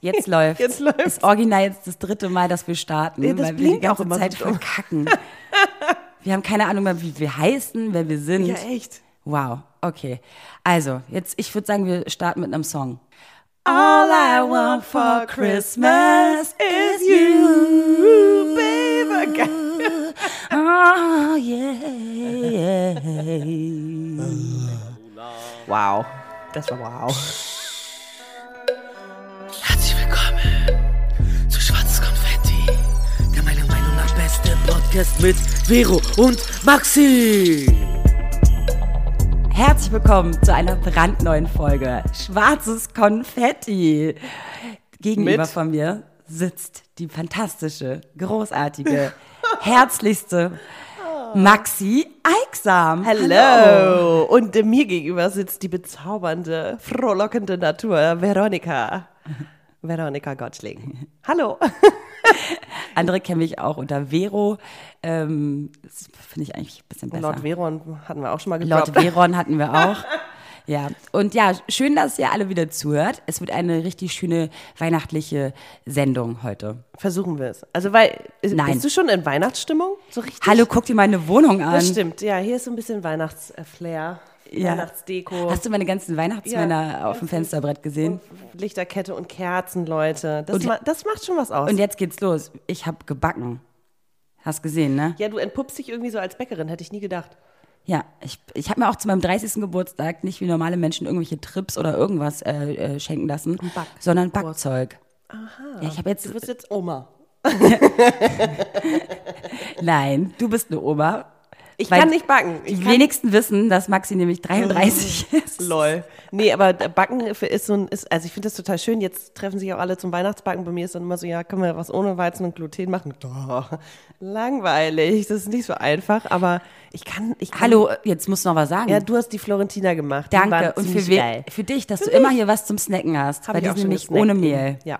Jetzt läuft. Jetzt läuft's. Ist original jetzt das dritte Mal, dass wir starten, Ja, das weil wir die ganze immer so Zeit dumm. verkacken. wir haben keine Ahnung mehr, wie wir heißen, wer wir sind. Ja, echt. Wow, okay. Also, jetzt, ich würde sagen, wir starten mit einem Song. All I want for Christmas is you, baby. Geil. Oh, yeah. Wow. Das war wow. Podcast mit Vero und Maxi. Herzlich willkommen zu einer brandneuen Folge Schwarzes Konfetti. Gegenüber Mit? von mir sitzt die fantastische, großartige, herzlichste Maxi Eiksam. Hello. Und mir gegenüber sitzt die bezaubernde, frohlockende Natur, Veronika. Veronika Gottschling. Hallo. Andere kennen mich auch unter Vero. Ähm, das finde ich eigentlich ein bisschen besser. Lord Veron hatten wir auch schon mal Laut gedroppt. Veron hatten wir auch. Ja, und ja, schön, dass ihr alle wieder zuhört. Es wird eine richtig schöne weihnachtliche Sendung heute. Versuchen wir es. Also, weil, Nein. bist du schon in Weihnachtsstimmung? So richtig? Hallo, guck dir meine Wohnung an. Das stimmt, ja, hier ist so ein bisschen Weihnachtsflair, Ja. Weihnachtsdeko, Hast du meine ganzen Weihnachtsmänner Ja. auf dem Fensterbrett gesehen? Lichterkette und Kerzen, Leute. Das, Und- ma das macht schon was aus. Und jetzt geht's los. Ich habe gebacken. Hast gesehen, ne? ja, du entpuppst dich irgendwie so als Bäckerin, hätte ich nie gedacht. Ja, ich, ich habe mir auch zu meinem 30. Geburtstag nicht wie normale Menschen irgendwelche Trips oder irgendwas äh, äh, schenken lassen, Back- sondern Backzeug. Aha. Ja, ich habe jetzt Du bist jetzt Oma. Nein, du bist eine Oma. Ich Weil kann nicht backen. Ich Die wenigsten wissen, dass Maxi nämlich 33 ist. Lol. Nee, aber Backen für- ist so ein, ist, also ich finde das total schön. Jetzt treffen sich auch alle zum Weihnachtsbacken. Bei mir ist dann immer so, ja, können wir was ohne Weizen und Gluten machen? Doch, langweilig. Das ist nicht so einfach, aber ich kann, ich kann. Hallo, jetzt musst du noch was sagen. Ja, du hast die Florentina gemacht. Danke. Und für, we- für dich, dass du immer hier was zum Snacken hast. Hab weil die sind nämlich ohne Mehl. Ja.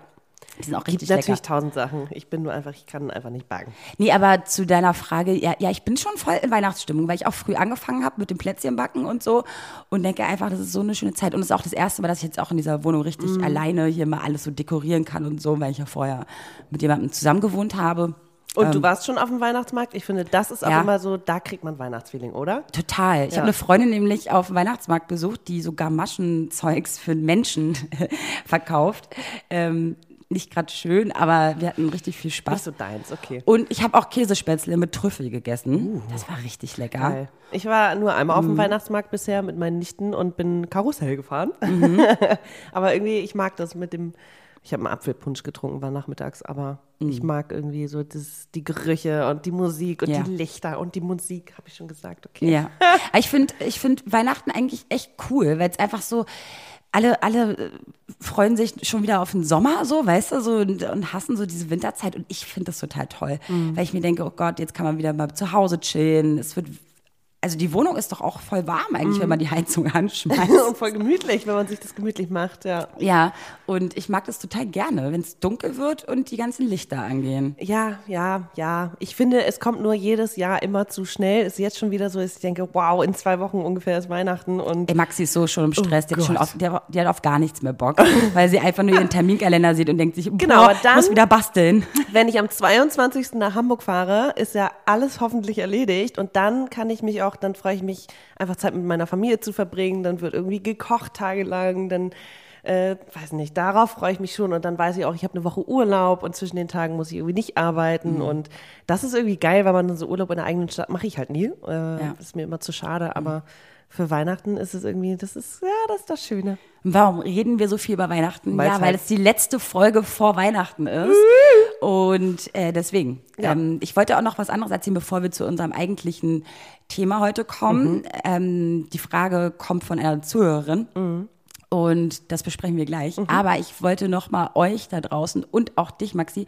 Die sind auch richtig natürlich lecker. tausend Sachen. Ich bin nur einfach, ich kann einfach nicht backen. Nee, aber zu deiner Frage, ja, ja, ich bin schon voll in Weihnachtsstimmung, weil ich auch früh angefangen habe mit dem Plätzchenbacken und so und denke einfach, das ist so eine schöne Zeit. Und es ist auch das erste Mal, dass ich jetzt auch in dieser Wohnung richtig Mhm. alleine hier mal alles so dekorieren kann und so, weil ich ja vorher mit jemandem zusammen gewohnt habe. Und du warst schon auf dem Weihnachtsmarkt? Ich finde, das ist auch Ähm. Ja. immer so, da kriegt man Weihnachtsfeeling, oder? Total. Ich Ja. habe eine Freundin nämlich auf dem Weihnachtsmarkt besucht, die sogar Maschenzeugs für Menschen verkauft. Ähm, nicht gerade schön, aber wir hatten richtig viel Spaß. Nicht so deins, okay. Und ich habe auch Käsespätzle mit Trüffel gegessen. Das war richtig lecker. Geil. Ich war nur einmal auf Mhm. dem Weihnachtsmarkt bisher mit meinen Nichten und bin Karussell gefahren. Mhm. aber irgendwie, ich mag das mit dem, ich habe einen Apfelpunsch getrunken, war nachmittags, aber ich mag irgendwie so das, die Gerüche und die Musik und Mhm. Ja. die Lichter und die Musik, habe ich schon gesagt, okay. Ja. Ich finde ich find Weihnachten eigentlich echt cool, weil es einfach so, alle, alle äh, freuen sich schon wieder auf den Sommer, so, weißt du, so und, und hassen so diese Winterzeit. Und ich finde das total toll, weil ich mir denke, oh Gott, jetzt kann man wieder mal zu Hause chillen. Es wird, also die Wohnung ist doch auch voll warm eigentlich, wenn man die Heizung anschmeißt. und voll gemütlich, wenn man sich das gemütlich macht, ja. ja, und ich mag das total gerne, wenn es dunkel wird und die ganzen Lichter angehen. Ja, ja, ja. Ich finde, es kommt nur jedes Jahr immer zu schnell. Es ist jetzt schon wieder so, dass ich denke, wow, in zwei Wochen ungefähr ist Weihnachten und Ey, Maxi ist so schon im Stress, die, hat auf, hat- die hat auf gar nichts mehr Bock, weil sie einfach nur ihren Terminkalender sieht und denkt sich, Genau, boah, dann- muss wieder basteln. Wenn ich am 22. nach Hamburg fahre, ist ja alles hoffentlich erledigt und dann kann ich mich auch, dann freue ich mich, einfach Zeit mit meiner Familie zu verbringen, dann wird irgendwie gekocht tagelang, dann, äh, weiß nicht, darauf freue ich mich schon und dann weiß ich auch, ich habe eine Woche Urlaub und zwischen den Tagen muss ich irgendwie nicht arbeiten und das ist irgendwie geil, weil man dann so Urlaub in der eigenen Stadt, mache ich halt nie, äh, ist mir immer zu schade, aber für Weihnachten ist es irgendwie, das ist, ja, das ist das Schöne. Warum reden wir so viel über Weihnachten? Weil's ja, weil halt- es die letzte Folge vor Weihnachten ist. Und äh, deswegen. Ja. Ähm, ich wollte auch noch was anderes erzählen, bevor wir zu unserem eigentlichen Thema heute kommen. Ähm, die Frage kommt von einer Zuhörerin. Und das besprechen wir gleich. Aber ich wollte noch mal euch da draußen und auch dich, Maxi,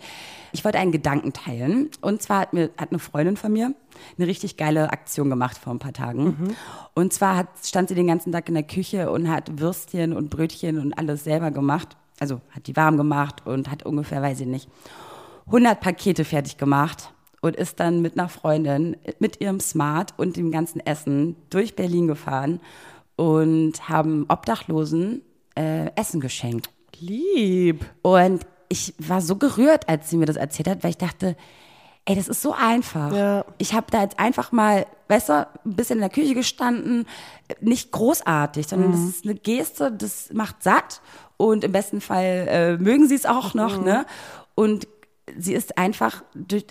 ich wollte einen Gedanken teilen. Und zwar hat, mir, hat eine Freundin von mir eine richtig geile Aktion gemacht vor ein paar Tagen. Und zwar hat, stand sie den ganzen Tag in der Küche und hat Würstchen und Brötchen und alles selber gemacht. Also hat die warm gemacht und hat ungefähr, weiß ich nicht, 100 Pakete fertig gemacht und ist dann mit einer Freundin mit ihrem Smart und dem ganzen Essen durch Berlin gefahren und haben Obdachlosen äh, Essen geschenkt. Lieb. Und ich war so gerührt, als sie mir das erzählt hat, weil ich dachte, ey, das ist so einfach. Ja. Ich habe da jetzt einfach mal, weißt du, ein bisschen in der Küche gestanden, nicht großartig, sondern das ist eine Geste, das macht satt und im besten Fall äh, mögen sie es auch noch, ne? Und sie ist einfach,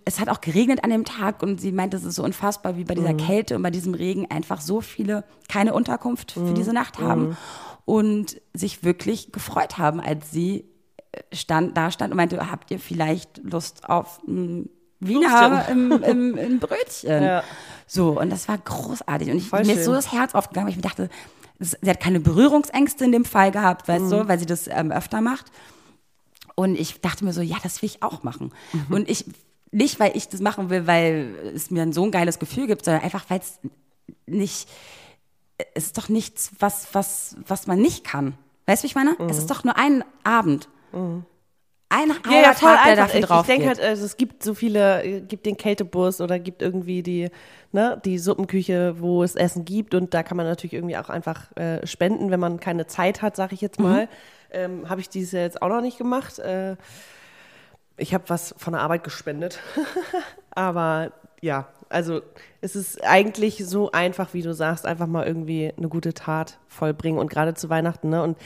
es hat auch geregnet an dem Tag und sie meint, es ist so unfassbar, wie bei dieser Kälte und bei diesem Regen einfach so viele keine Unterkunft für diese Nacht haben und sich wirklich gefreut haben, als sie äh, stand, da stand und meinte, habt ihr vielleicht Lust auf ein Wiener im, im, im Brötchen? Ja. So, und das war großartig. Und ich, Voll mir ist so schön. das Herz aufgegangen, weil ich mir dachte, sie hat keine Berührungsängste in dem Fall gehabt, weißt Mhm. du, weil sie das ähm, öfter macht. Und ich dachte mir so, ja, das will ich auch machen. Mhm. Und ich, nicht, weil ich das machen will, weil es mir so ein geiles Gefühl gibt, sondern einfach, weil es nicht, es ist doch nichts, was, was, was man nicht kann. Weißt du, wie ich meine? Es ist doch nur ein Abend. Ein Mhm. Ja, ja, voll Tag, der dafür Ich, ich drauf denke geht. halt, also es gibt so viele, äh, gibt den Kältebus oder gibt irgendwie die, ne, die Suppenküche, wo es Essen gibt und da kann man natürlich irgendwie auch einfach äh, spenden, wenn man keine Zeit hat, sage ich jetzt mal. Ähm, habe ich dieses Jahr jetzt auch noch nicht gemacht. Äh, ich habe was von der Arbeit gespendet. Aber ja, also es ist eigentlich so einfach, wie du sagst, einfach mal irgendwie eine gute Tat vollbringen und gerade zu Weihnachten, ne? Und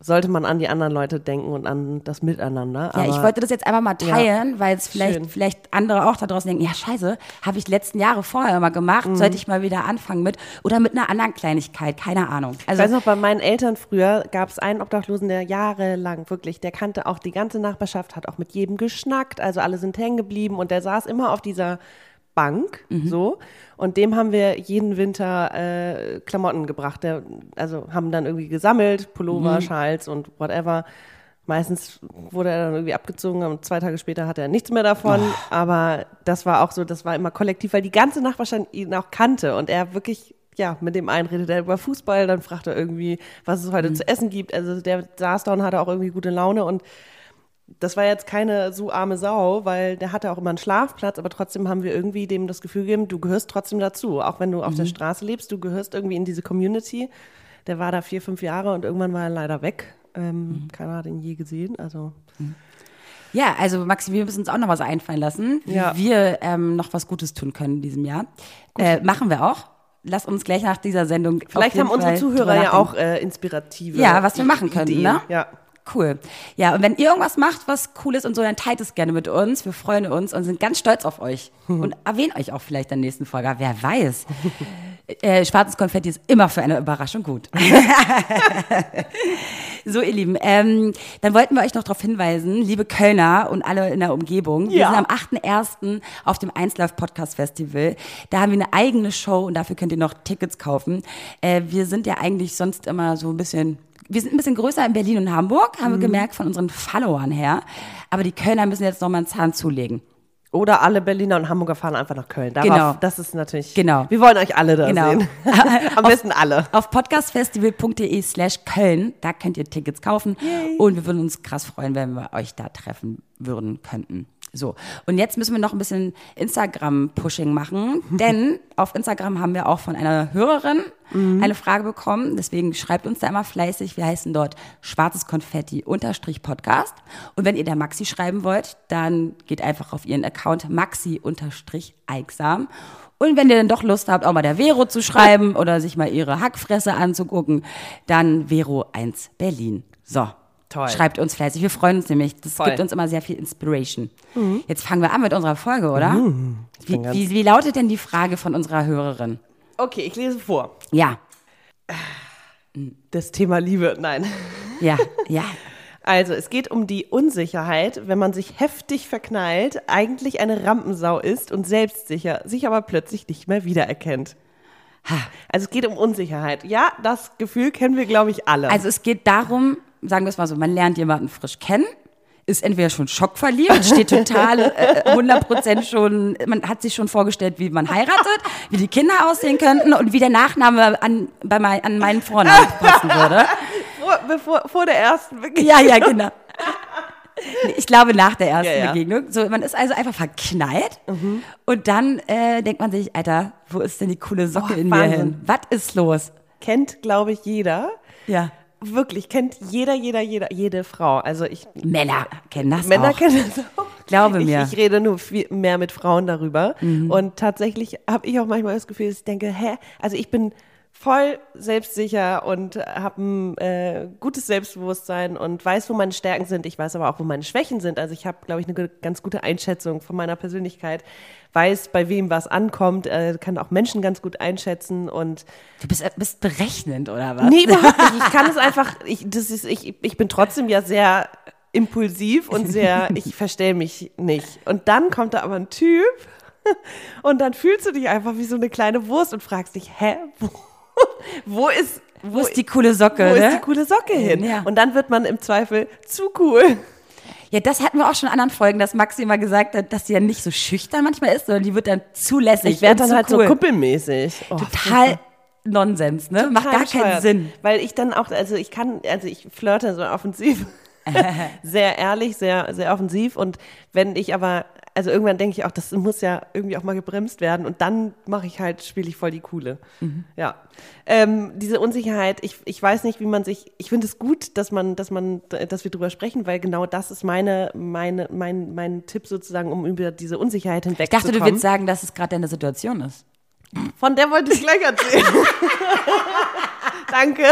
sollte man an die anderen Leute denken und an das Miteinander. Ja, ich wollte das jetzt einfach mal teilen, weil es vielleicht, Schön. vielleicht andere auch da draußen denken, ja scheiße, habe ich letzten Jahre vorher immer gemacht, Mhm. sollte ich mal wieder anfangen mit oder mit einer anderen Kleinigkeit, keine Ahnung. Ich Also weiß noch, bei meinen Eltern früher gab es einen Obdachlosen, der jahrelang wirklich, der kannte auch die ganze Nachbarschaft, hat auch mit jedem geschnackt, also alle sind hängen geblieben und der saß immer auf dieser Bank, so. Und dem haben wir jeden Winter äh, Klamotten gebracht. Der, also haben dann irgendwie gesammelt, Pullover, Schals und whatever. Meistens wurde er dann irgendwie abgezogen und zwei Tage später hatte er nichts mehr davon. Aber das war auch so, das war immer kollektiv, weil die ganze Nachbarschaft ihn auch kannte und er wirklich, ja, mit dem einen redet er über Fußball, dann fragt er irgendwie, was es heute zu essen gibt. Also der saß da und hatte auch irgendwie gute Laune und das war jetzt keine so arme Sau, weil der hatte auch immer einen Schlafplatz, aber trotzdem haben wir irgendwie dem das Gefühl gegeben, du gehörst trotzdem dazu. Auch wenn du auf der Straße lebst, du gehörst irgendwie in diese Community. Der war da vier, fünf Jahre und irgendwann war er leider weg. Ähm, Keiner hat ihn je gesehen. Also ja, also Maxi, wir müssen uns auch noch was einfallen lassen, wie Ja. wir ähm, noch was Gutes tun können in diesem Jahr. Äh, machen wir auch. Lass uns gleich nach dieser Sendung. vielleicht haben unsere Fall Zuhörer ja auch äh, inspirative Ja, was wir machen könnten, Ideen. ne? Ja. Cool. Ja, und wenn ihr irgendwas macht, was cool ist und so, dann teilt es gerne mit uns. Wir freuen uns und sind ganz stolz auf euch. Und erwähnen euch auch vielleicht in der nächsten Folge. Wer weiß. Äh, schwarzes Konfetti ist immer für eine Überraschung gut. so, ihr Lieben, ähm, dann wollten wir euch noch darauf hinweisen, liebe Kölner und alle in der Umgebung, wir Ja. sind am 8.1. auf dem 1Live Podcast Festival. Da haben wir eine eigene Show und dafür könnt ihr noch Tickets kaufen. Äh, wir sind ja eigentlich sonst immer so ein bisschen wir sind ein bisschen größer in Berlin und Hamburg, haben wir gemerkt von unseren Followern her. Aber die Kölner müssen jetzt noch mal einen Zahn zulegen. Oder alle Berliner und Hamburger fahren einfach nach Köln. Darauf, Genau. Das ist natürlich. Genau. Wir wollen euch alle da Genau. sehen. Am besten alle. Auf podcastfestival.de slash Köln, da könnt ihr Tickets kaufen. Und wir würden uns krass freuen, wenn wir euch da treffen würden könnten. So, und jetzt müssen wir noch ein bisschen Instagram-Pushing machen, denn auf Instagram haben wir auch von einer Hörerin eine Frage bekommen. Deswegen schreibt uns da immer fleißig. Wir heißen dort schwarzes Konfetti unterstrich Podcast. Und wenn ihr der Maxi schreiben wollt, dann geht einfach auf ihren Account Maxi unterstrich Eigsam. Und wenn ihr dann doch Lust habt, auch mal der Vero zu schreiben oder sich mal ihre Hackfresse anzugucken, dann Vero 1 Berlin. So. Toll. Schreibt uns fleißig. Wir freuen uns nämlich. Das Voll. gibt uns immer sehr viel Inspiration. Jetzt fangen wir an mit unserer Folge, oder? Wie, bin ganz- wie, wie lautet denn die Frage von unserer Hörerin? Okay, ich lese vor. Ja, Das Thema Liebe. Nein. ja, ja. Also, es geht um die Unsicherheit, wenn man sich heftig verknallt, eigentlich eine Rampensau ist und selbstsicher, sich aber plötzlich nicht mehr wiedererkennt. Also, es geht um Unsicherheit. Ja, das Gefühl kennen wir, glaube ich, alle. Also es geht darum, sagen wir es mal so, man lernt jemanden frisch kennen, ist entweder schon schockverliebt, steht total äh, 100% schon, man hat sich schon vorgestellt, wie man heiratet, wie die Kinder aussehen könnten und wie der Nachname an, bei mein, an meinen Vornamen passen würde. vor, bevor, vor der ersten Begegnung. Ja, ja, genau. Ich glaube nach der ersten Ja, ja. Begegnung. So, man ist also einfach verknallt und dann äh, denkt man sich, Alter, wo ist denn die coole Socke Oh, in mir Wahnsinn. hin? Was ist los? Kennt, glaube ich, jeder. Ja. Wirklich kennt jeder, jeder, jeder, jede Frau. Also ich Männer kennen das Männer auch. kennen das auch. Glaube ich, mir. Ich rede nur viel mehr mit Frauen darüber. Mhm. Und tatsächlich habe ich auch manchmal das Gefühl, dass ich denke, hä, also ich bin voll selbstsicher und habe ein äh, gutes Selbstbewusstsein und weiß, wo meine Stärken sind. Ich weiß aber auch, wo meine Schwächen sind. Also ich habe, glaube ich, eine ganz gute Einschätzung von meiner Persönlichkeit, weiß, bei wem was ankommt, äh, kann auch Menschen ganz gut einschätzen und Du bist, bist berechnend, oder was? Nee, überhaupt nicht. Ich kann es einfach, ich, das ist, ich, ich bin trotzdem ja sehr impulsiv und sehr, ich verstell mich nicht. Und dann kommt da aber ein Typ und dann fühlst du dich einfach wie so eine kleine Wurst und fragst dich, hä, wo, wo ist, Wo ist die coole Socke, wo ne? ist die coole Socke hin? Ja. Und dann wird man im Zweifel zu cool. Ja, das hatten wir auch schon in anderen Folgen, dass Maxi mal gesagt hat, dass sie ja nicht so schüchtern manchmal ist, sondern die wird dann zulässig. Ich werde dann halt cool. so kuppelmäßig. Oh, Total Nonsens, ne? Macht gar total keinen. Sinn. Weil ich dann auch, also ich kann, also ich flirte so offensiv. sehr ehrlich, sehr, sehr offensiv. Und wenn ich aber, also irgendwann denke ich auch, das muss ja irgendwie auch mal gebremst werden. Und dann mache ich halt, spiele ich voll die Coole. Ja. Ähm, diese Unsicherheit, ich, ich weiß nicht, wie man sich, ich finde es gut, dass man, dass man, dass wir drüber sprechen, weil genau das ist meine, meine, mein, mein Tipp sozusagen, um über diese Unsicherheit Ich hinwegzukommen. dachte, du willst sagen, dass es gerade deine Situation ist. Von der wollte ich gleich erzählen. Danke.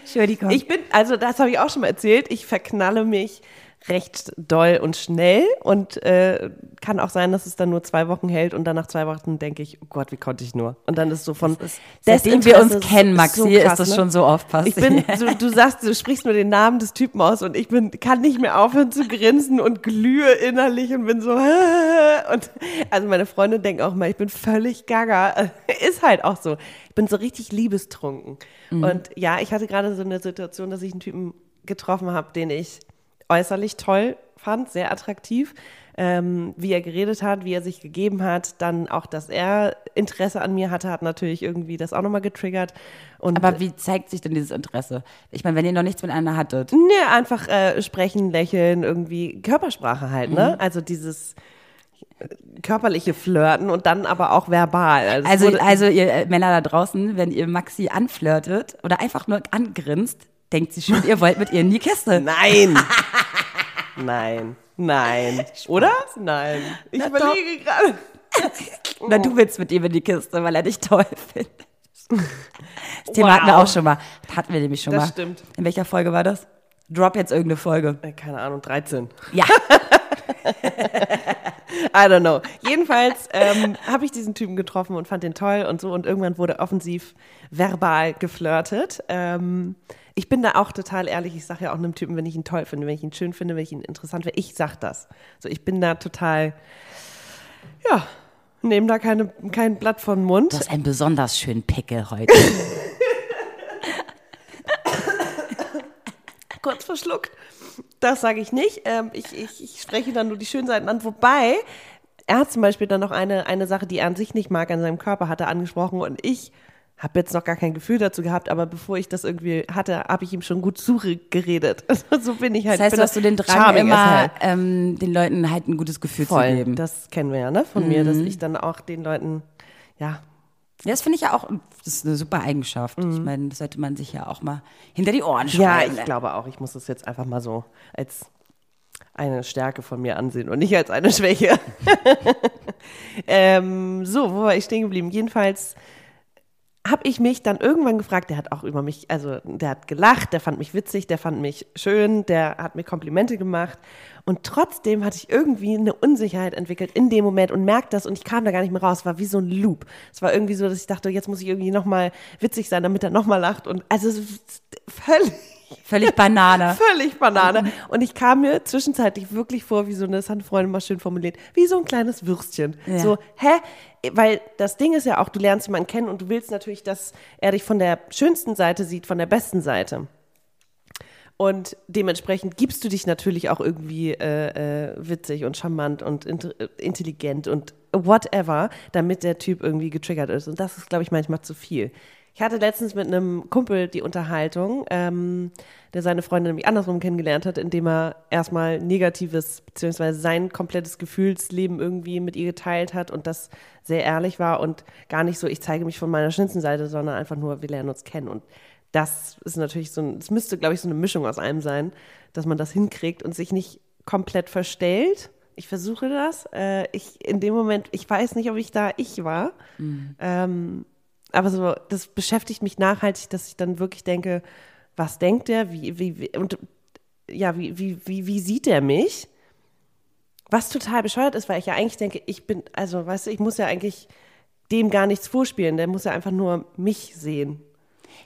Entschuldigung. Ich bin, also das habe ich auch schon mal erzählt, ich verknalle mich recht doll und schnell und äh, kann auch sein, dass es dann nur zwei Wochen hält und dann nach zwei Wochen denke ich, oh Gott, wie konnte ich nur? Und dann ist so von Seitdem wir uns kennen, so Maxi, krass, ist das ne? schon so oft Ich passiert. bin, du, du sagst, du sprichst nur den Namen des Typen aus und ich bin, kann nicht mehr aufhören zu grinsen und glühe innerlich und bin so, und also meine Freunde denken auch mal, ich bin völlig gaga. Ist halt auch so. Ich bin so richtig liebestrunken. Und ja, ich hatte gerade so eine Situation, dass ich einen Typen getroffen habe, den ich äußerlich toll fand, sehr attraktiv. Ähm, wie er geredet hat, wie er sich gegeben hat, dann auch, dass er Interesse an mir hatte, hat natürlich irgendwie das auch nochmal getriggert. Und Aber wie zeigt sich denn dieses Interesse? Ich meine, wenn ihr noch nichts miteinander hattet. Nee, einfach äh, sprechen, lächeln, irgendwie Körpersprache halt, ne? Mhm. Also dieses äh, körperliche Flirten und dann aber auch verbal. Also, wurde- also ihr äh, Männer da draußen, wenn ihr Maxi anflirtet oder einfach nur angrinst, denkt sie schon, ihr wollt mit ihr in die Kiste. nein, nein, nein, oder? Nein. Ich Na überlege gerade. Oder du willst mit ihm in die Kiste, weil er dich toll findet. Das Thema Wow. hatten wir auch schon mal. Hatten wir nämlich schon Das mal. stimmt. In welcher Folge war das? Drop jetzt irgendeine Folge. Äh, Keine Ahnung, 13. Ja. I don't know. Jedenfalls ähm, habe ich diesen Typen getroffen und fand den toll und so und irgendwann wurde offensiv verbal geflirtet. Ähm, ich bin da auch total ehrlich. Ich sage ja auch einem Typen, wenn ich ihn toll finde, wenn ich ihn schön finde, wenn ich ihn interessant finde, ich sag das. So, ich bin da total, ja, nehme da keine, kein Blatt von den Mund. Du hast einen besonders schönen Pickel heute. kurz verschluckt. Das sage ich nicht. Ähm, ich, ich, ich spreche dann nur die schönen Seiten an. Wobei, er hat zum Beispiel dann noch eine, eine Sache, die er an sich nicht mag, an seinem Körper hat er angesprochen und ich habe jetzt noch gar kein Gefühl dazu gehabt, aber bevor ich das irgendwie hatte, habe ich ihm schon gut zugeredet. so bin ich halt. Das heißt, bin du hast du den Drang immer, ähm, den Leuten halt ein gutes Gefühl zu Voll. geben. Das kennen wir ja, ne? Von mir, dass ich dann auch den Leuten, ja, Ja, das finde ich ja auch, das ist eine super Eigenschaft. Ich meine, das sollte man sich ja auch mal hinter die Ohren Mhm. Ja, schreiben. ich glaube auch, ich muss das jetzt einfach mal so als eine Stärke von mir ansehen und nicht als eine Schwäche. ähm, so, wo war ich stehen geblieben? Jedenfalls habe ich mich dann irgendwann gefragt, der hat auch über mich, also der hat gelacht, der fand mich witzig, der fand mich schön, der hat mir Komplimente gemacht. Und trotzdem hatte ich irgendwie eine Unsicherheit entwickelt in dem Moment und merkte das und ich kam da gar nicht mehr raus, es war wie so ein Loop. Es war irgendwie so, dass ich dachte, jetzt muss ich irgendwie nochmal witzig sein, damit er nochmal lacht. Und also völlig Völlig Banane. Völlig Banane. Und ich kam mir zwischenzeitlich wirklich vor, wie so eine, das hat eine Freundin mal schön formuliert, wie so ein kleines Würstchen. Ja. So, hä? Weil das Ding ist ja auch, du lernst jemanden kennen und du willst natürlich, dass er dich von der schönsten Seite sieht, von der besten Seite. Und dementsprechend gibst du dich natürlich auch irgendwie äh, äh, witzig und charmant und int äh, intelligent und whatever, damit der Typ irgendwie getriggert ist. Und das ist, glaube ich, manchmal zu viel. Ich hatte letztens mit einem Kumpel die Unterhaltung, ähm, der seine Freundin nämlich andersrum kennengelernt hat, indem er erstmal negatives, beziehungsweise sein komplettes Gefühlsleben irgendwie mit ihr geteilt hat und das sehr ehrlich war und gar nicht so, ich zeige mich von meiner schönsten Seite, sondern einfach nur, wir lernen uns kennen. Und das ist natürlich so ein, es müsste, glaube ich, so eine Mischung aus allem sein, dass man das hinkriegt und sich nicht komplett verstellt. Ich versuche das. Äh, ich in dem Moment, ich weiß nicht, ob ich da ich war. Ähm, aber so, das beschäftigt mich nachhaltig, dass ich dann wirklich denke, was denkt der? Wie, wie, wie und ja, wie, wie, wie, wie sieht der mich? Was total bescheuert ist, weil ich ja eigentlich denke, ich bin, also weißt du, ich muss ja eigentlich dem gar nichts vorspielen, der muss ja einfach nur mich sehen.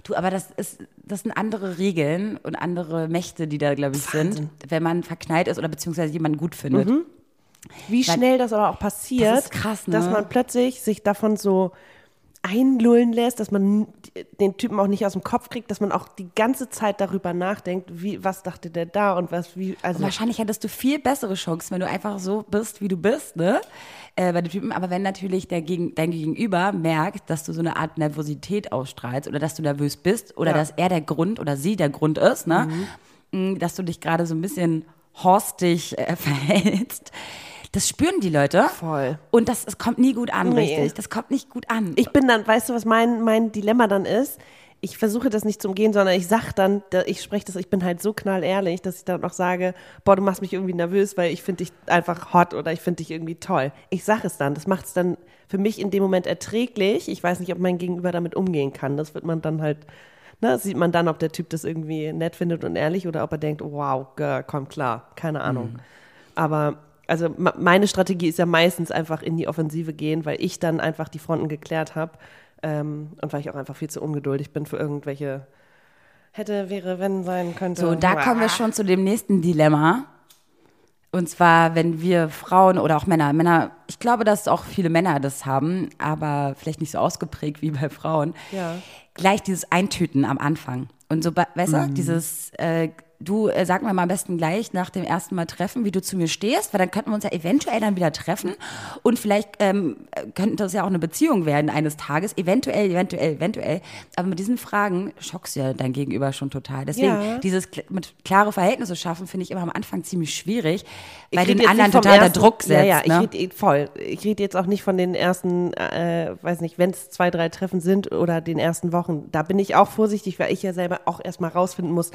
Du, aber das ist, das sind andere Regeln und andere Mächte, die da, glaube ich, sind, wenn man verknallt ist oder beziehungsweise jemanden gut findet. Wie Weil- schnell das aber auch passiert, Das krass, ne? dass man plötzlich sich davon so einlullen lässt, dass man den Typen auch nicht aus dem Kopf kriegt, dass man auch die ganze Zeit darüber nachdenkt, wie, was dachte der da und was, wie, also Und wahrscheinlich hättest du viel bessere Chancen, wenn du einfach so bist, wie du bist, ne? Äh, bei den Typen. Aber wenn natürlich der Gegen, dein Gegenüber merkt, dass du so eine Art Nervosität ausstrahlst oder dass du nervös bist oder Ja. dass er der Grund oder sie der Grund ist, ne? Mm, Dass du dich gerade so ein bisschen horstig äh, verhältst. Das spüren die Leute. Voll. Und das, es kommt nie gut an, Nee. richtig. Das kommt nicht gut an. ich bin dann, weißt du, was mein, mein Dilemma dann ist? Ich versuche das nicht zu umgehen, sondern ich sag dann, da- ich spreche das, ich bin halt so knallehrlich, dass ich dann auch sage, boah, du machst mich irgendwie nervös, weil ich finde dich einfach hot oder ich finde dich irgendwie toll. Ich sag es dann, das macht es dann für mich in dem Moment erträglich. Ich weiß nicht, ob mein Gegenüber damit umgehen kann. Das wird man dann halt, ne, sieht man dann, ob der Typ das irgendwie nett findet und ehrlich oder ob er denkt, wow, girl, komm klar, keine Ahnung. Aber also meine Strategie ist ja meistens einfach in die Offensive gehen, weil ich dann einfach die Fronten geklärt habe ähm, und weil ich auch einfach viel zu ungeduldig bin für irgendwelche hätte, wäre, wenn sein könnte. So, da kommen wir schon zu dem nächsten Dilemma. Und zwar, wenn wir Frauen oder auch Männer, Männer, ich glaube, dass auch viele Männer das haben, aber vielleicht nicht so ausgeprägt wie bei Frauen. Ja. Gleich dieses Eintüten am Anfang. Und so, weißt du, dieses, äh, du äh, sag mir mal am besten gleich nach dem ersten Mal treffen, wie du zu mir stehst, weil dann könnten wir uns ja eventuell dann wieder treffen und vielleicht ähm, äh, könnte das ja auch eine Beziehung werden eines Tages, eventuell, eventuell, eventuell. Aber mit diesen Fragen schockst du ja dein Gegenüber schon total. Deswegen Ja. dieses mit klare Verhältnisse schaffen finde ich immer am Anfang ziemlich schwierig, weil den anderen total ersten- Druck setzt. Ja, ja, ich ne? rede eh voll. Ich rede jetzt auch nicht von den ersten, äh, weiß nicht, wenn es zwei, drei Treffen sind oder den ersten Wochen. Da bin ich auch vorsichtig, weil ich ja selber auch erstmal rausfinden muss,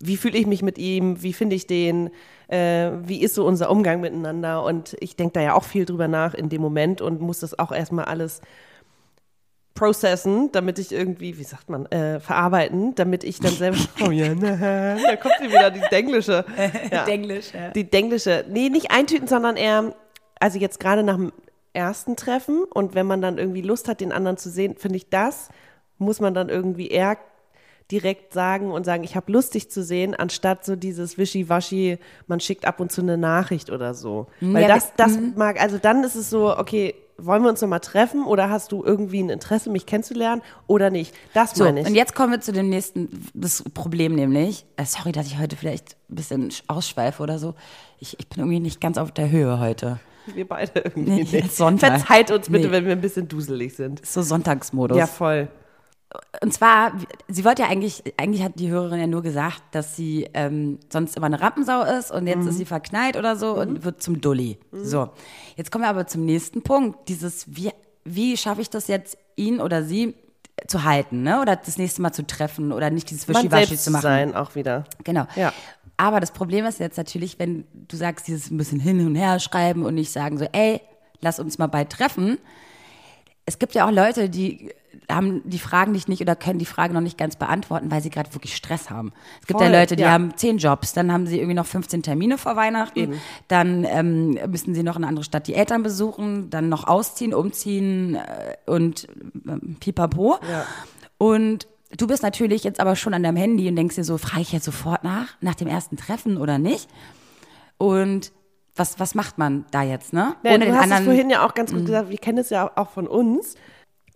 wie fühle ich mich mit ihm, wie finde ich den, äh, wie ist so unser Umgang miteinander. Und ich denke da ja auch viel drüber nach in dem Moment und muss das auch erstmal alles processen, damit ich irgendwie, wie sagt man, äh, verarbeiten, damit ich dann selber, oh ja, na, da kommt sie wieder, die Denglische. Ja. Englisch, ja. Die Denglische. Nee, nicht eintüten, sondern eher, also jetzt gerade nach dem ersten Treffen und wenn man dann irgendwie Lust hat, den anderen zu sehen, finde ich das, muss man dann irgendwie eher direkt sagen und sagen, ich habe Lust, dich zu sehen, anstatt so dieses Wischiwaschi, man schickt ab und zu eine Nachricht oder so. Weil Ja, das, das mag, also dann ist es so, okay, wollen wir uns nochmal treffen oder hast du irgendwie ein Interesse, mich kennenzulernen oder nicht? Das So, meine ich. und jetzt kommen wir zu dem nächsten, das Problem nämlich, äh, sorry, dass ich heute vielleicht ein bisschen ausschweife oder so, ich, ich bin irgendwie nicht ganz auf der Höhe heute. wir beide irgendwie Nee, nicht. Sonntag. Verzeiht uns bitte, Nee. wenn wir ein bisschen duselig sind. So Sonntagsmodus. Ja, voll. Und zwar, sie wollte ja eigentlich, eigentlich hat die Hörerin ja nur gesagt, dass sie ähm, sonst immer eine Rampensau ist und jetzt ist sie verknallt oder so und wird zum Dulli. So, jetzt kommen wir aber zum nächsten Punkt. Dieses, wie, wie schaffe ich das jetzt, ihn oder sie zu halten, ne? Oder das nächste Mal zu treffen oder nicht dieses Wischiwaschi zu machen. sein auch wieder. Genau. Ja. Aber das Problem ist jetzt natürlich, wenn du sagst, dieses ein bisschen hin und her schreiben und nicht sagen so, ey, lass uns mal bald treffen. Es gibt ja auch Leute, die haben, die fragen dich nicht oder können die Frage noch nicht ganz beantworten, weil sie gerade wirklich Stress haben. Es gibt Voll, ja Leute, die ja. haben zehn Jobs, dann haben sie irgendwie noch 15 Termine vor Weihnachten, dann ähm, müssen sie noch in eine andere Stadt die Eltern besuchen, dann noch ausziehen, umziehen äh, und ähm, pipapo. Ja. Und du bist natürlich jetzt aber schon an deinem Handy und denkst dir so, frage ich jetzt sofort nach, nach dem ersten Treffen oder nicht? Und was, was macht man da jetzt, ne? Ja, Ohne du hast es vorhin ja auch ganz gut gesagt, wir kennen es ja auch von uns,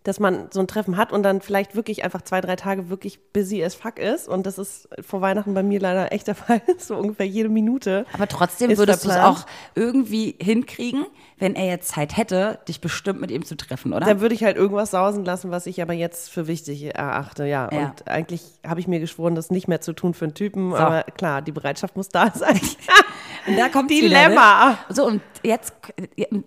dass man so ein Treffen hat und dann vielleicht wirklich einfach zwei, drei Tage wirklich busy as fuck ist. Und das ist vor Weihnachten bei mir leider echt der Fall. so ungefähr jede Minute. aber trotzdem würdest du es auch irgendwie hinkriegen, wenn er jetzt Zeit hätte, dich bestimmt mit ihm zu treffen, oder? Dann würde ich halt irgendwas sausen lassen, was ich aber jetzt für wichtig erachte, ja. Ja. Und eigentlich habe ich mir geschworen, das nicht mehr zu tun für einen Typen. Aber klar, die Bereitschaft muss da sein. Und da kommt Dilemma. So, und jetzt,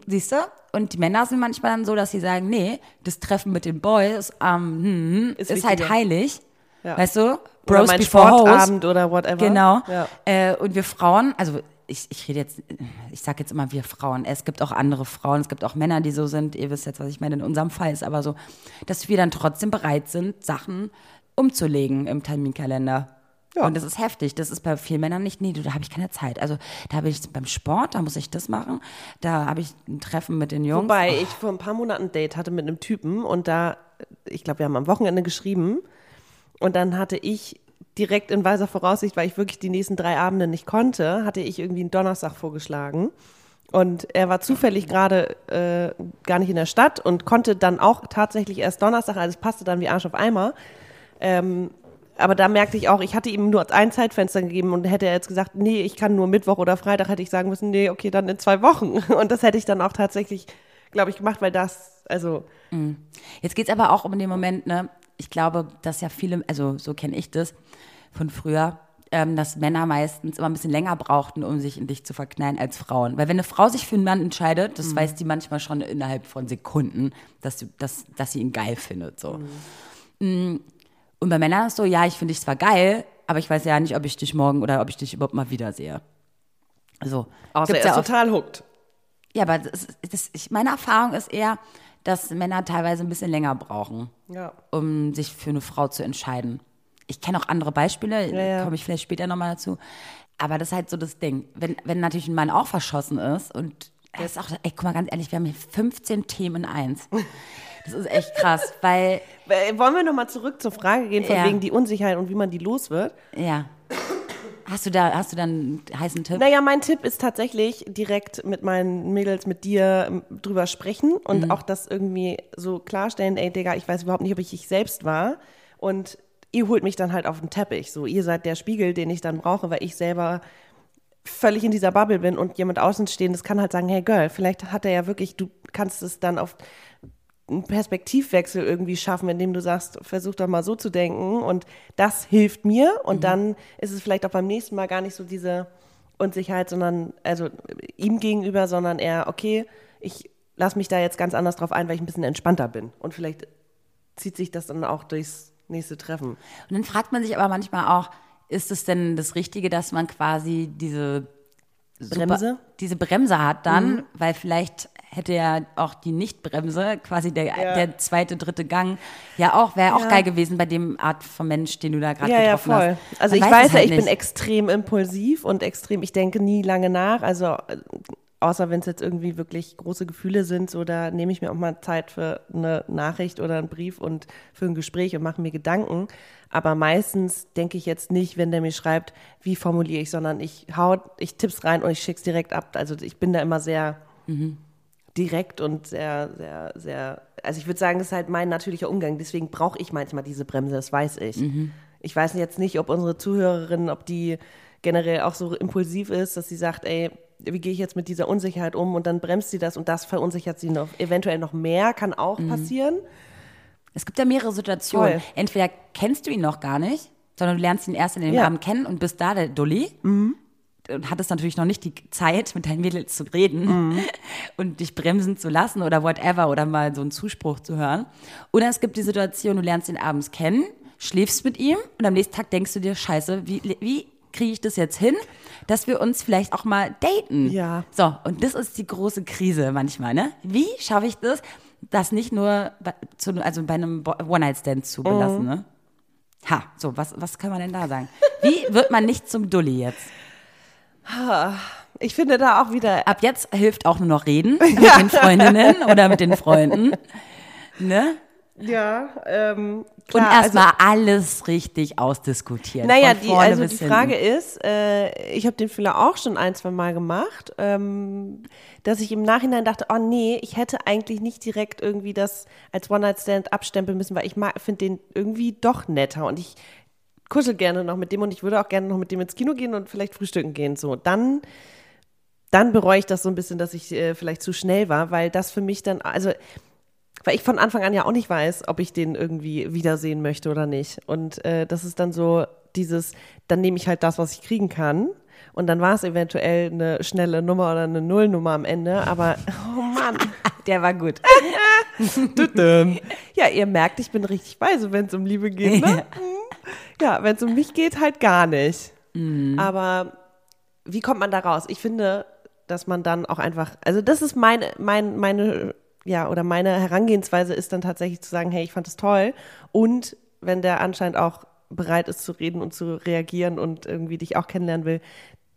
siehst du, und die Männer sind manchmal dann so, dass sie sagen, nee, das Treffen mit den Boys ähm, hm, Ist ist, halt heilig. Ja. Weißt du? Oder Bros mein before. Sportabend oder whatever. Genau. Ja. Äh, und wir Frauen, also ich, ich rede jetzt, ich sage jetzt immer wir Frauen. Es gibt auch andere Frauen, es gibt auch Männer, die so sind. Ihr wisst jetzt, was ich meine. In unserem Fall ist aber so, dass wir dann trotzdem bereit sind, Sachen umzulegen im Terminkalender. Ja. Und das ist heftig. Das ist bei vielen Männern nicht, nee, da habe ich keine Zeit. Also da habe ich beim Sport, da muss ich das machen. Da habe ich ein Treffen mit den Jungs. Wobei ich vor ein paar Monaten ein Date hatte mit einem Typen und da, ich glaube, wir haben am Wochenende geschrieben und dann hatte ich direkt in weiser Voraussicht, weil ich wirklich die nächsten drei Abende nicht konnte, hatte ich irgendwie einen Donnerstag vorgeschlagen. Und er war zufällig gerade äh, gar nicht in der Stadt und konnte dann auch tatsächlich erst Donnerstag, also es passte dann wie Arsch auf Eimer. Ähm, aber da merkte ich auch, ich hatte ihm nur ein Zeitfenster gegeben und hätte er jetzt gesagt, nee, ich kann nur Mittwoch oder Freitag, hätte ich sagen müssen, nee, okay, dann in zwei Wochen. Und das hätte ich dann auch tatsächlich, glaube ich, gemacht, weil das, also, Jetzt geht's aber auch um den Moment, ne? Ich glaube, dass ja viele, also so kenne ich das von früher, ähm, dass Männer meistens immer ein bisschen länger brauchten, um sich in dich zu verknallen als Frauen. Weil wenn eine Frau sich für einen Mann entscheidet, das weiß die manchmal schon innerhalb von Sekunden, dass, sie- dass, dass sie ihn geil findet. So. Mm. Und bei Männern ist so, ja, ich finde dich zwar geil, aber ich weiß ja nicht, ob ich dich morgen oder ob ich dich überhaupt mal wiedersehe. So. außer er ja ist oft- total hooked. ja, aber das, das, ich, meine Erfahrung ist eher, dass Männer teilweise ein bisschen länger brauchen, Ja. um sich für eine Frau zu entscheiden. Ich kenne auch andere Beispiele, ja. komme ich vielleicht später nochmal dazu. Aber das ist halt so das Ding. Wenn, wenn natürlich ein Mann auch verschossen ist und er ist auch, ey, guck mal ganz ehrlich, wir haben hier 15 Themen in eins. Das ist echt krass, weil, Äh, Wollen wir nochmal zurück zur Frage gehen, von Ja. wegen die Unsicherheit und wie man die los wird? ja. Hast du da, hast du da einen heißen Tipp? Naja, mein Tipp ist tatsächlich direkt mit meinen Mädels, mit dir ähm, drüber sprechen und auch das irgendwie so klarstellen, ey Digga, ich weiß überhaupt nicht, ob ich ich selbst war und ihr holt mich dann halt auf den Teppich. So, ihr seid der Spiegel, den ich dann brauche, weil ich selber völlig in dieser Bubble bin und jemand Außenstehendes kann halt sagen, hey Girl, vielleicht hat er ja wirklich, du kannst es dann auf einen Perspektivwechsel irgendwie schaffen, indem du sagst, versuch doch mal so zu denken und das hilft mir. Und dann ist es vielleicht auch beim nächsten Mal gar nicht so diese Unsicherheit, sondern also ihm gegenüber, sondern eher, okay, ich lasse mich da jetzt ganz anders drauf ein, weil ich ein bisschen entspannter bin. Und vielleicht zieht sich das dann auch durchs nächste Treffen. Und dann fragt man sich aber manchmal auch, ist es denn das Richtige, dass man quasi diese super- Bremse? diese Bremse hat dann, weil vielleicht hätte ja auch die Nichtbremse, quasi der, der zweite, dritte Gang, ja auch, wäre auch Ja. geil gewesen bei dem Art von Mensch, den du da gerade Ja, ja, getroffen voll. hast. Also Man ich weiß es ja, halt ich bin nicht. extrem impulsiv und extrem, ich denke nie lange nach. Also äh, außer wenn es jetzt irgendwie wirklich große Gefühle sind, so da nehme ich mir auch mal Zeit für eine Nachricht oder einen Brief und für ein Gespräch und mache mir Gedanken. Aber meistens denke ich jetzt nicht, wenn der mir schreibt, wie formuliere ich, sondern ich hau, ich tipp's rein und ich schick's direkt ab. Also ich bin da immer sehr direkt und sehr, sehr, sehr, also ich würde sagen, das ist halt mein natürlicher Umgang. Deswegen brauche ich manchmal diese Bremse, das weiß ich. Ich weiß jetzt nicht, ob unsere Zuhörerin, ob die generell auch so impulsiv ist, dass sie sagt, ey, wie gehe ich jetzt mit dieser Unsicherheit um und dann bremst sie das und das verunsichert sie noch, eventuell noch mehr, kann auch passieren. Es gibt ja mehrere Situationen. Voll. Entweder kennst du ihn noch gar nicht, sondern du lernst ihn erst in dem Ja. Abend kennen und bist da der Dulli. Und hattest natürlich noch nicht die Zeit, mit deinen Mädels zu reden und dich bremsen zu lassen oder whatever oder mal so einen Zuspruch zu hören. Oder es gibt die Situation, du lernst ihn abends kennen, schläfst mit ihm und am nächsten Tag denkst du dir, scheiße, wie, wie kriege ich das jetzt hin, dass wir uns vielleicht auch mal daten? Ja. So, und das ist die große Krise manchmal, ne? Wie schaffe ich das, das nicht nur bei, zu, also bei einem One-Night-Stand zu belassen, ne? Ha, so, was, was kann man denn da sagen? Wie wird man nicht zum Dulli jetzt? Ich finde da auch wieder, Ab jetzt hilft auch nur noch reden mit den Freundinnen oder mit den Freunden. Ne? ja, ähm, Und klar, also- erstmal alles richtig ausdiskutieren. Naja, die, also die. Frage ist, äh, ich habe den Fehler auch schon ein, zwei Mal gemacht, ähm, dass ich im Nachhinein dachte, oh nee, ich hätte eigentlich nicht direkt irgendwie das als One-Night-Stand abstempeln müssen, weil ich finde den irgendwie doch netter und ich kuschel gerne noch mit dem und ich würde auch gerne noch mit dem ins Kino gehen und vielleicht frühstücken gehen. So, dann, dann bereue ich das so ein bisschen, dass ich äh, vielleicht zu schnell war, weil das für mich dann, also weil ich von Anfang an ja auch nicht weiß, ob ich den irgendwie wiedersehen möchte oder nicht. Und äh, das ist dann so dieses, dann nehme ich halt das, was ich kriegen kann. Und dann war es eventuell eine schnelle Nummer oder eine Nullnummer am Ende. Aber, oh Mann. Der war gut. ja, ihr merkt, ich bin richtig weise, wenn es um Liebe geht. Ne? Ja, wenn es um mich geht, halt gar nicht. Mhm. Aber wie kommt man da raus? Ich finde, dass man dann auch einfach, also das ist meine, mein, meine, ja, oder meine Herangehensweise ist dann tatsächlich zu sagen, hey, ich fand es toll. Und wenn der anscheinend auch bereit ist zu reden und zu reagieren und irgendwie dich auch kennenlernen will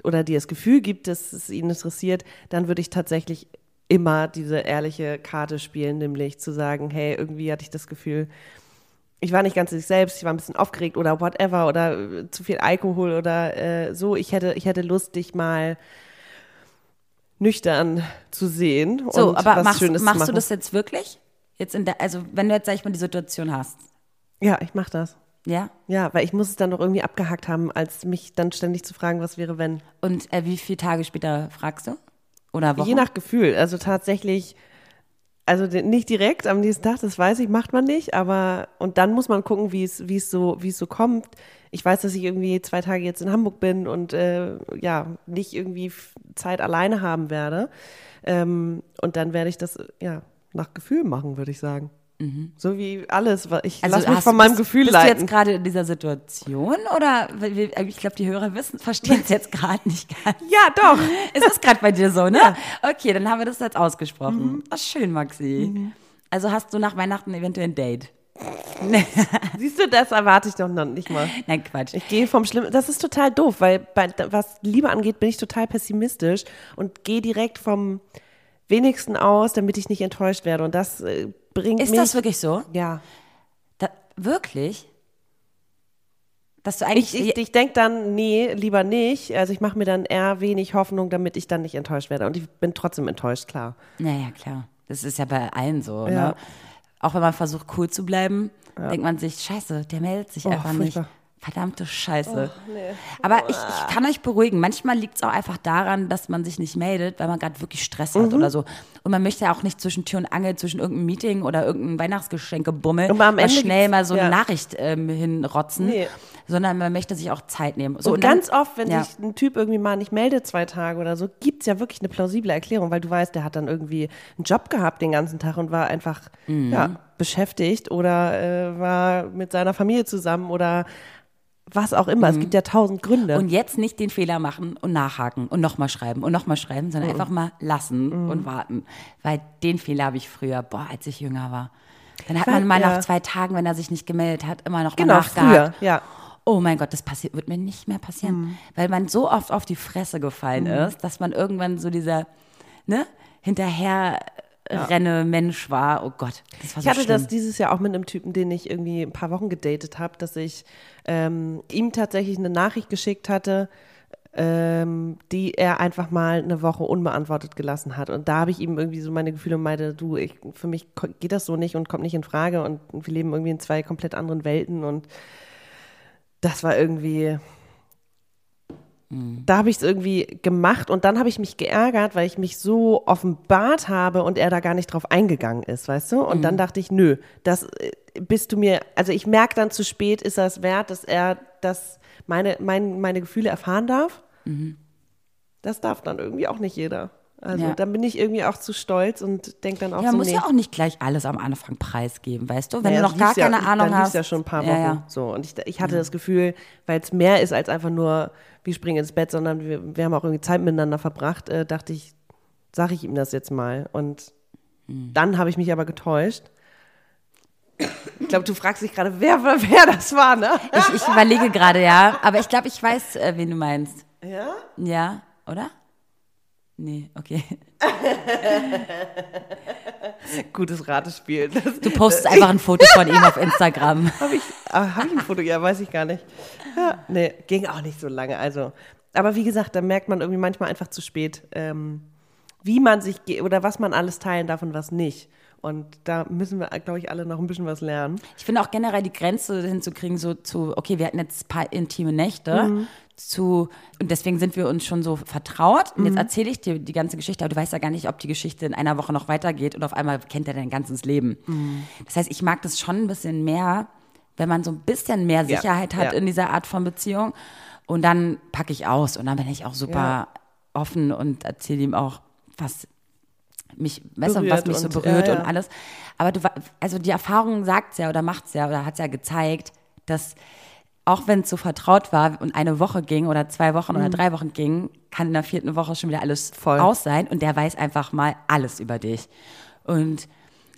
oder dir das Gefühl gibt, dass es ihn interessiert, dann würde ich tatsächlich immer diese ehrliche Karte spielen, nämlich zu sagen, hey, irgendwie hatte ich das Gefühl, ich war nicht ganz ich selbst, ich war ein bisschen aufgeregt oder whatever oder äh, zu viel Alkohol oder äh, so. Ich hätte, ich hätte Lust, dich mal nüchtern zu sehen. So, aber machst, machst du das jetzt wirklich? Jetzt in der, also wenn du jetzt, sag ich mal, die Situation hast. Ja, ich mach das. Ja? Ja, weil ich muss es dann doch irgendwie abgehakt haben, als mich dann ständig zu fragen, was wäre, wenn. Und äh, wie viele Tage später fragst du? Oder Wochen? Je nach Gefühl. Also tatsächlich, also nicht direkt am nächsten Tag, das weiß ich, macht man nicht, aber und dann muss man gucken, wie es, wie es so, wie es so kommt. Ich weiß, dass ich irgendwie zwei Tage jetzt in Hamburg bin und äh, ja, nicht irgendwie Zeit alleine haben werde. Ähm, und dann werde ich das ja nach Gefühl machen, würde ich sagen. So wie alles, was ich lass mich Mhm. hast von meinem bist, Gefühl bist leiten. du jetzt gerade in dieser Situation oder wir- ich glaube, die Hörer wissen, verstehen es jetzt gerade nicht ganz. ja, doch. Ist das gerade bei dir so, ne? Okay, dann haben wir das jetzt ausgesprochen. Mhm. Ach, schön, Maxi. Also hast du nach Weihnachten eventuell ein Date? Siehst du, das erwarte ich doch noch nicht mal. Nein, Quatsch. Ich gehe vom Schlimmen. Das ist total doof, weil bei, was Liebe angeht, bin ich total pessimistisch und gehe direkt vom wenigsten aus, damit ich nicht enttäuscht werde. Und das äh, bringt Ist mich. das wirklich so? ja. Da, wirklich? Dass du eigentlich. Ich, ich, ich denke dann, nee, lieber nicht. Also ich mache mir dann eher wenig Hoffnung, damit ich dann nicht enttäuscht werde. Und ich bin trotzdem enttäuscht, klar. naja, klar. Das ist ja bei allen so. Ja. Ne? Auch wenn man versucht, cool zu bleiben, denkt man sich, scheiße, der meldet sich Oh, einfach nicht. Verdammte Scheiße. Aber ich, ich kann euch beruhigen. Manchmal liegt es auch einfach daran, dass man sich nicht meldet, weil man gerade wirklich Stress hat Mhm. oder so. Und man möchte ja auch nicht zwischen Tür und Angel, zwischen irgendeinem Meeting oder irgendeinem Weihnachtsgeschenke-Bummel Aber am mal Ende schnell mal so ja. eine Nachricht ähm, hinrotzen, Nee. sondern man möchte sich auch Zeit nehmen. So, und, dann- ganz oft, wenn ja. sich ein Typ irgendwie mal nicht meldet, zwei Tage oder so, gibt es ja wirklich eine plausible Erklärung, weil du weißt, der hat dann irgendwie einen Job gehabt den ganzen Tag und war einfach Mhm. ja, beschäftigt oder äh, war mit seiner Familie zusammen oder was auch immer. Es gibt ja tausend Gründe. Mhm. Und jetzt nicht den Fehler machen und nachhaken und nochmal schreiben und nochmal schreiben, Mhm. sondern einfach mal lassen und warten. Weil den Fehler habe ich früher, boah, als ich jünger war. Dann hat weiß, man mal ja. nach zwei Tagen, wenn er sich nicht gemeldet hat, immer noch genau, mal nachgehakt. früher, ja. Oh mein Gott, das passiert, wird mir nicht mehr passieren. Mhm. Weil man so oft auf die Fresse gefallen ist, dass man irgendwann so dieser, ne, hinterher renne Mensch war. Oh Gott, war Ich so hatte schlimm. das dieses Jahr auch mit einem Typen, den ich irgendwie ein paar Wochen gedatet habe, dass ich ähm, ihm tatsächlich eine Nachricht geschickt hatte, ähm, die er einfach mal eine Woche unbeantwortet gelassen hat. Und da habe ich ihm irgendwie so meine Gefühle und meinte, du, ich, für mich geht das so nicht und kommt nicht in Frage und wir leben irgendwie in zwei komplett anderen Welten und das war irgendwie, da habe ich es irgendwie gemacht und dann habe ich mich geärgert, weil ich mich so offenbart habe und er da gar nicht drauf eingegangen ist, weißt du? Und dann dachte ich, nö, das äh, bist du mir, also ich merke dann zu spät, ist das wert, dass er das meine, mein, meine Gefühle erfahren darf? Das darf dann irgendwie auch nicht jeder. Also Ja. dann bin ich irgendwie auch zu stolz und denke dann auch Ja, man so, muss nee. ja auch nicht gleich alles am Anfang preisgeben, weißt du? Wenn Naja, du noch gar lief's ja, keine Ahnung dann hast. ja schon ein paar Wochen. Ja. So und ich, ich hatte das Gefühl, weil es mehr ist als einfach nur, wir springen ins Bett, sondern wir, wir haben auch irgendwie Zeit miteinander verbracht, äh, dachte ich, sage ich ihm das jetzt mal. Und Hm. dann habe ich mich aber getäuscht. Ich glaube, du fragst dich gerade, wer, wer das war, ne? Ich, ich überlege gerade, ja. Aber ich glaube, ich weiß, äh, wen du meinst. Ja? Ja, oder? Nee, okay. Gutes Ratespiel. Das Du postest einfach ein Foto von ihm auf Instagram. habe ich, ah, hab ich ein Foto? Ja, weiß ich gar nicht. Ja, nee, ging auch nicht so lange. Also, aber wie gesagt, da merkt man irgendwie manchmal einfach zu spät, ähm, wie man sich oder was man alles teilen darf und was nicht. Und da müssen wir, glaube ich, alle noch ein bisschen was lernen. Ich finde auch generell die Grenze hinzukriegen, so zu, okay, wir hatten jetzt ein paar intime Nächte, Mhm. Zu, und deswegen sind wir uns schon so vertraut. Und Mhm. jetzt erzähle ich dir die ganze Geschichte, aber du weißt ja gar nicht, ob die Geschichte in einer Woche noch weitergeht und auf einmal kennt er dein ganzes Leben. Mhm. Das heißt, ich mag das schon ein bisschen mehr, wenn man so ein bisschen mehr Ja, Sicherheit hat ja. in dieser Art von Beziehung. Und dann packe ich aus und dann bin ich auch super Ja. offen und erzähle ihm auch, was mich, weißt du, was mich so berührt ja, ja. und alles. Aber du, also die Erfahrung sagt's ja oder macht's ja oder hat's ja gezeigt, dass auch wenn es so vertraut war und eine Woche ging oder zwei Wochen oder drei Wochen ging, kann in der vierten Woche schon wieder alles Voll. aus sein und der weiß einfach mal alles über dich. Und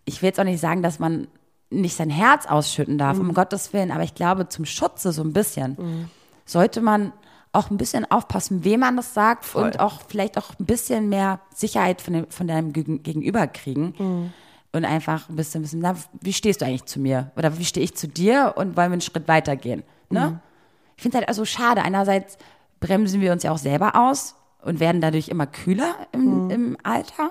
ich will jetzt auch nicht sagen, dass man nicht sein Herz ausschütten darf, um Gottes Willen, aber ich glaube, zum Schutze so ein bisschen sollte man auch ein bisschen aufpassen, wem man das sagt und auch vielleicht auch ein bisschen mehr Sicherheit von, dem, von deinem Gegen- Gegenüber kriegen. Und einfach ein bisschen wissen, na, wie stehst du eigentlich zu mir? Oder wie stehe ich zu dir und wollen wir einen Schritt weitergehen? Ne? Ich finde es halt also schade. Einerseits bremsen wir uns ja auch selber aus und werden dadurch immer kühler im, im Alter.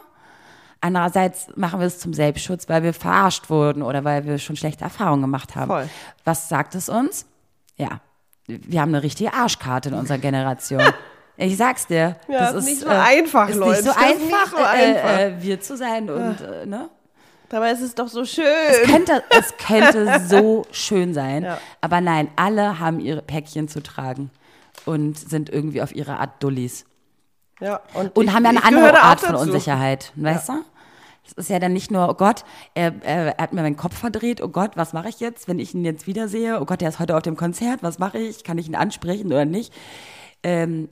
Andererseits machen wir es zum Selbstschutz, weil wir verarscht wurden oder weil wir schon schlechte Erfahrungen gemacht haben. Voll. Was sagt es uns? Ja, wir haben eine richtige Arschkarte in unserer Generation. Ich sag's dir. Ja, das ist nicht so äh, einfach, ist Leute. Nicht so Das ist nicht einfach, so einfach. Äh, äh, wir zu sein und äh, ne? Dabei ist es doch so schön. Könnte, es könnte so schön sein. Ja. Aber nein, alle haben ihre Päckchen zu tragen und sind irgendwie auf ihre Art Dullis. Ja, und Und ich- haben ja eine andere Art von dazu. Unsicherheit, weißt du? Es ist ja dann nicht nur, oh Gott, er, er, hat mir meinen Kopf verdreht, oh Gott, was mache ich jetzt, wenn ich ihn jetzt wiedersehe? Oh Gott, der ist heute auf dem Konzert, was mache ich? Kann ich ihn ansprechen oder nicht? Ähm,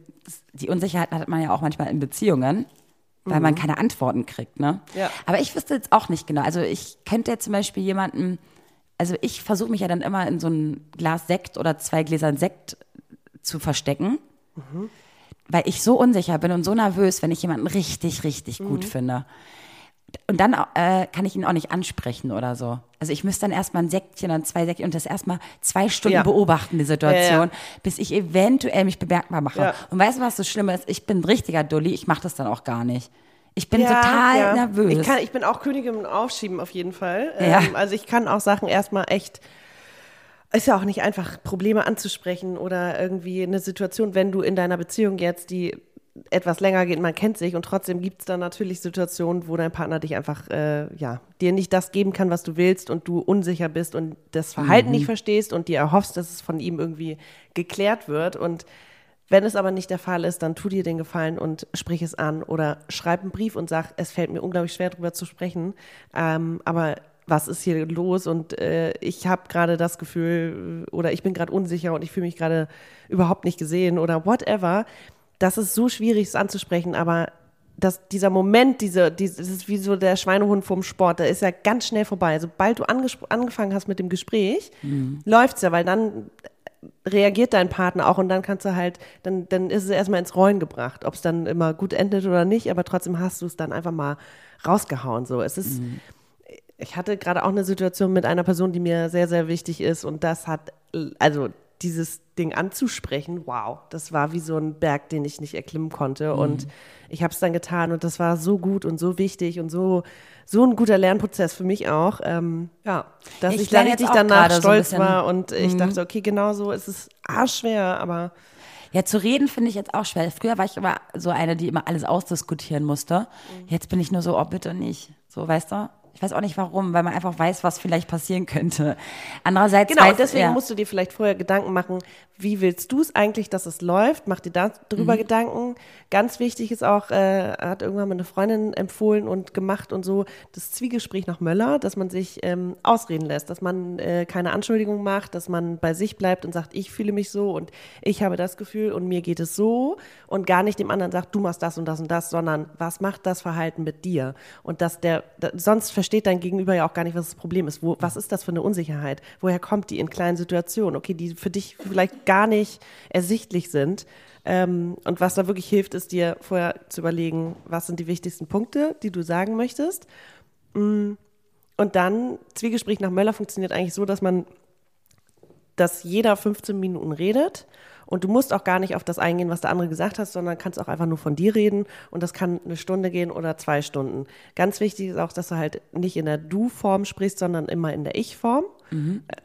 die Unsicherheit hat man ja auch manchmal in Beziehungen, weil man keine Antworten kriegt, ne? Mhm. Ja. Aber ich wüsste jetzt auch nicht genau. Also ich könnte jetzt zum Beispiel jemanden, also ich versuche mich ja dann immer in so ein Glas Sekt oder zwei Gläsern Sekt zu verstecken weil ich so unsicher bin und so nervös, wenn ich jemanden richtig, richtig gut finde. Und dann äh, kann ich ihn auch nicht ansprechen oder so. Also ich müsste dann erstmal ein Säckchen und zwei Säckchen und das erstmal zwei Stunden Ja. beobachten, die Situation, Ja, bis ich eventuell mich bemerkbar mache. Ja. Und weißt du, was das Schlimme ist? Ich bin ein richtiger Dulli, ich mache das dann auch gar nicht. Ich bin Ja, total ja. nervös. Ich, kann, ich bin auch Königin im Aufschieben auf jeden Fall. Ja. Ähm, also ich kann auch Sachen erstmal echt. Ist ja auch nicht einfach, Probleme anzusprechen oder irgendwie eine Situation, wenn du in deiner Beziehung jetzt, die etwas länger geht, man kennt sich und trotzdem gibt es dann natürlich Situationen, wo dein Partner dich einfach, äh, ja, dir nicht das geben kann, was du willst und du unsicher bist und das Verhalten nicht verstehst und dir erhoffst, dass es von ihm irgendwie geklärt wird. Und wenn es aber nicht der Fall ist, dann tu dir den Gefallen und sprich es an oder schreib einen Brief und sag, es fällt mir unglaublich schwer, darüber zu sprechen, ähm, aber was ist hier los? Und äh, ich habe gerade das Gefühl oder ich bin gerade unsicher und ich fühle mich gerade überhaupt nicht gesehen oder whatever. Das ist so schwierig, es anzusprechen, aber das, dieser Moment, diese, diese, das ist wie so der Schweinehund vom Sport, der ist ja ganz schnell vorbei. Sobald du angefangen hast mit dem Gespräch, läuft's ja, weil dann reagiert dein Partner auch und dann kannst du halt, dann, dann ist es erstmal ins Rollen gebracht, ob es dann immer gut endet oder nicht, aber trotzdem hast du es dann einfach mal rausgehauen. So, es ist, ich hatte gerade auch eine Situation mit einer Person, die mir sehr, sehr wichtig ist und das hat, also dieses Ding anzusprechen, wow, das war wie so ein Berg, den ich nicht erklimmen konnte und ich habe es dann getan und das war so gut und so wichtig und so so ein guter Lernprozess für mich auch, ähm, ja, dass Ich ich, jetzt richtig danach so stolz. Mhm. war und ich dachte, okay, genau so ist es arschschwer, aber Ja, zu reden finde ich jetzt auch schwer. Früher war ich immer so eine, die immer alles ausdiskutieren musste. Mhm. Jetzt bin ich nur so, oh bitte nicht. So, weißt du? Ich weiß auch nicht warum, weil man einfach weiß, was vielleicht passieren könnte. Andererseits Genau, weiß, deswegen ja, musst du dir vielleicht vorher Gedanken machen, wie willst du es eigentlich, dass es läuft? Mach dir darüber Mhm. Gedanken. Ganz wichtig ist auch, äh, hat irgendwann mal eine Freundin empfohlen und gemacht und so, das Zwiegespräch nach Möller, dass man sich ähm, ausreden lässt, dass man äh, keine Anschuldigung macht, dass man bei sich bleibt und sagt, ich fühle mich so und ich habe das Gefühl und mir geht es so und gar nicht dem anderen sagt, du machst das und das und das, sondern was macht das Verhalten mit dir? Und dass der, da, sonst versteht dein Gegenüber ja auch gar nicht, was das Problem ist. Wo, was ist das für eine Unsicherheit? Woher kommt die in kleinen Situationen? Okay, die für dich vielleicht gar nicht ersichtlich sind. Ähm, und was da wirklich hilft, ist dir vorher zu überlegen, was sind die wichtigsten Punkte, die du sagen möchtest. Mm, Und dann, Zwiegespräch nach Möller funktioniert eigentlich so, dass man, dass jeder 15 Minuten redet und du musst auch gar nicht auf das eingehen, was der andere gesagt hat, sondern kannst auch einfach nur von dir reden und das kann eine Stunde gehen oder zwei Stunden. Ganz wichtig ist auch, dass du halt nicht in der Du-Form sprichst, sondern immer in der Ich-Form.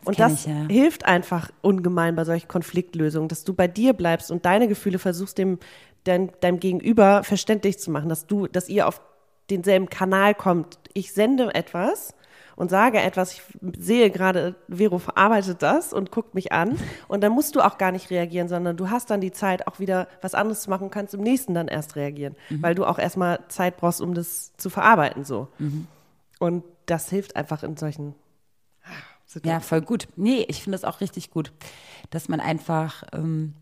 und kenn das ich, ja. hilft einfach ungemein bei solchen Konfliktlösungen, dass du bei dir bleibst und deine Gefühle versuchst, dem, dein, deinem Gegenüber verständlich zu machen, dass du, dass ihr auf denselben Kanal kommt. Ich sende etwas und sage etwas, ich sehe gerade, Vero verarbeitet das und guckt mich an und dann musst du auch gar nicht reagieren, sondern du hast dann die Zeit, auch wieder was anderes zu machen und kannst im nächsten dann erst reagieren, weil du auch erstmal Zeit brauchst, um das zu verarbeiten so. Und das hilft einfach in solchen Ja, voll gut. Nee, ich finde es auch richtig gut, dass man einfach ähm,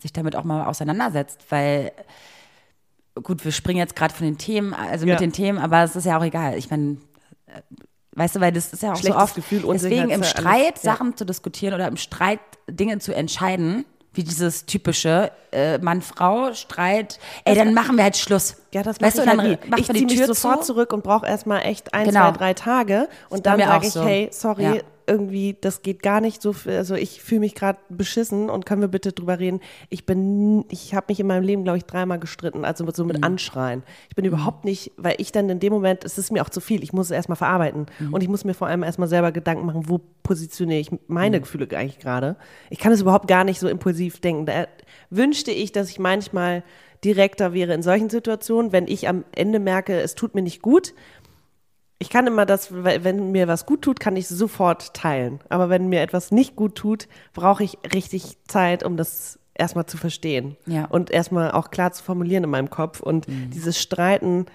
sich damit auch mal auseinandersetzt, weil gut, wir springen jetzt gerade von den Themen, also Ja. mit den Themen, aber es ist ja auch egal. Ich meine, äh, weißt du, weil das ist ja auch so Schlechtes oft, Gefühl, deswegen im Streit alles, ja. Sachen zu diskutieren oder im Streit Dinge zu entscheiden, wie dieses typische äh, Mann-Frau Streit, ey, dann machen wir halt Schluss. Ja, das weißt du, dann halt macht Ich die mich Tür sofort zu. zurück und brauche erstmal echt ein, Genau. zwei, drei Tage. Und dann sage ich, so. hey, sorry, Ja. Irgendwie, das geht gar nicht so, viel- also ich fühle mich gerade beschissen und können wir bitte drüber reden. Ich bin, ich habe mich in meinem Leben, glaube ich, dreimal gestritten, also mit, so Mhm. mit Anschreien. Ich bin überhaupt nicht, weil ich dann in dem Moment, es ist mir auch zu viel, ich muss es erstmal verarbeiten. Mhm. Und ich muss mir vor allem erstmal selber Gedanken machen, wo positioniere ich meine Mhm. Gefühle eigentlich gerade. Ich kann es überhaupt gar nicht so impulsiv denken. Da wünschte ich, dass ich manchmal direkter wäre in solchen Situationen, wenn ich am Ende merke, es tut mir nicht gut. Ich kann immer das, wenn mir was gut tut, kann ich es sofort teilen. Aber wenn mir etwas nicht gut tut, brauche ich richtig Zeit, um das erstmal zu verstehen. Ja. Und erstmal auch klar zu formulieren in meinem Kopf. Und dieses Streiten,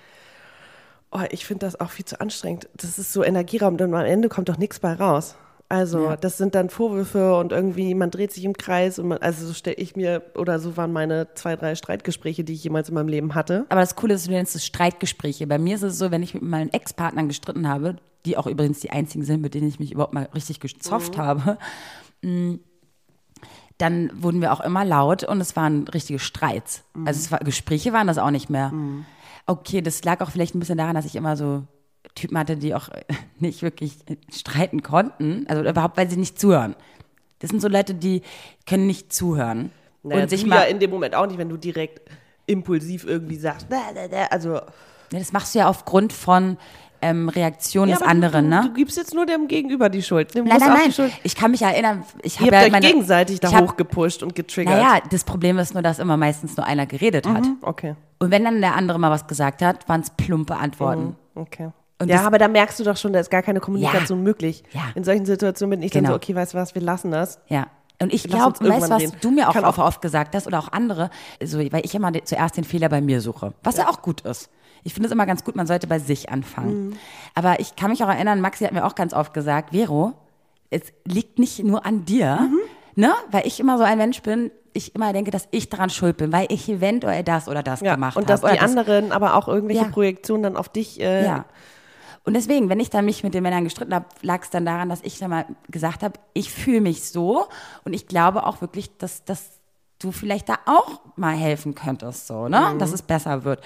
oh, ich finde das auch viel zu anstrengend. Das ist so Energieraum, denn am Ende kommt doch nichts bei raus. Also, Ja. das sind dann Vorwürfe und irgendwie, man dreht sich im Kreis und man, also so stelle ich mir, oder so waren meine zwei, drei Streitgespräche, die ich jemals in meinem Leben hatte. Aber das Coole ist, du nennst es Streitgespräche. Bei mir ist es so, wenn ich mit meinen Ex-Partnern gestritten habe, die auch übrigens die einzigen sind, mit denen ich mich überhaupt mal richtig gezofft habe, mh, dann wurden wir auch immer laut und es waren richtige Streits. Also es war, Gespräche waren das auch nicht mehr. Okay, das lag auch vielleicht ein bisschen daran, dass ich immer so Typen hatte, die auch nicht wirklich streiten konnten. Also überhaupt, weil sie nicht zuhören. Das sind so Leute, die können nicht zuhören. Naja, und sich du mal ja in dem Moment auch nicht, wenn du direkt impulsiv irgendwie sagst, also Ja, das machst du ja aufgrund von ähm, Reaktionen Ja, des anderen, du, ne? Du gibst jetzt nur dem Gegenüber die Schuld. Dem Nein, nein, nein. Schuld. Ich kann mich erinnern, ich habe ja euch meine, gegenseitig da hab, hochgepusht und getriggert. Naja, das Problem ist nur, dass immer meistens nur einer geredet hat. Okay. Und wenn dann der andere mal was gesagt hat, waren es plumpe Antworten. Okay. Und ja, aber da merkst du doch schon, da ist gar keine Kommunikation Ja. möglich. Ja. In solchen Situationen bin ich dann Genau. so, okay, weißt du was, wir lassen das. Ja. Und ich glaube, weißt was reden. du mir auch, auch oft gesagt hast oder auch andere, so, weil ich immer zuerst den Fehler bei mir suche, was ja, auch gut ist. Ich finde es immer ganz gut, man sollte bei sich anfangen. Mhm. Aber ich kann mich auch erinnern, Maxi hat mir auch ganz oft gesagt, Vero, es liegt nicht nur an dir, Mhm. ne? weil ich immer so ein Mensch bin, ich immer denke, dass ich daran schuld bin, weil ich eventuell das oder das Ja. gemacht Und dass habe. die das- anderen aber auch irgendwelche Ja. Projektionen dann auf dich. Äh, ja. Und deswegen, wenn ich dann mich mit den Männern gestritten habe, lag es dann daran, dass ich dann mal gesagt habe, ich fühle mich so und ich glaube auch wirklich, dass, dass du vielleicht da auch mal helfen könntest, so, ne? Mhm. Dass es besser wird.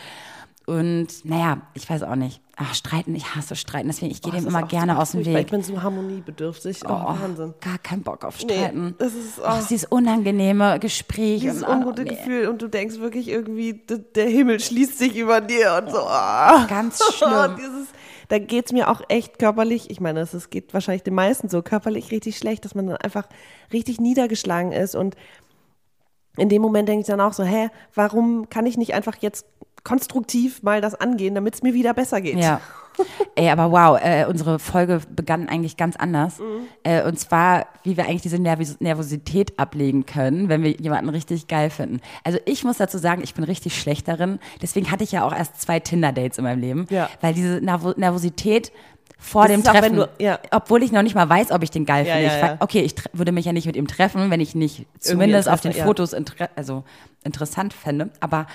Und naja, ich weiß auch nicht. Ach, streiten, ich hasse streiten, deswegen ich gehe dem immer gerne aus dem furchtbar. Ich Weg. bin so harmoniebedürftig. Oh, Oh, Wahnsinn. gar keinen Bock auf Nee, Streiten. das ist oh, auch dieses unangenehme Gespräch. dieses und, oh, ungute nee. Gefühl und du denkst wirklich irgendwie, der Himmel schließt sich über dir und so. ah. Ganz schlimm. Dieses, da geht's mir auch echt körperlich, ich meine, es es geht wahrscheinlich den meisten so, körperlich richtig schlecht, dass man dann einfach richtig niedergeschlagen ist und in dem Moment denke ich dann auch so, hä, warum kann ich nicht einfach jetzt konstruktiv mal das angehen, damit es mir wieder besser geht? Ja. Ey, aber wow, äh, unsere Folge begann eigentlich ganz anders. Äh, und zwar, wie wir eigentlich diese Nervis Nervosität ablegen können, wenn wir jemanden richtig geil finden. Also ich muss dazu sagen, ich bin richtig schlecht darin. Deswegen hatte ich ja auch erst zwei Tinder-Dates in meinem Leben. Ja. Weil diese Nervo Nervosität vor Das dem Treffen, du- ja. obwohl ich noch nicht mal weiß, ob ich den geil Ja, finde. ja, ich okay, ich würde mich ja nicht mit ihm treffen, wenn ich nicht zumindest auf den. Fotos inter also interessant fände. Aber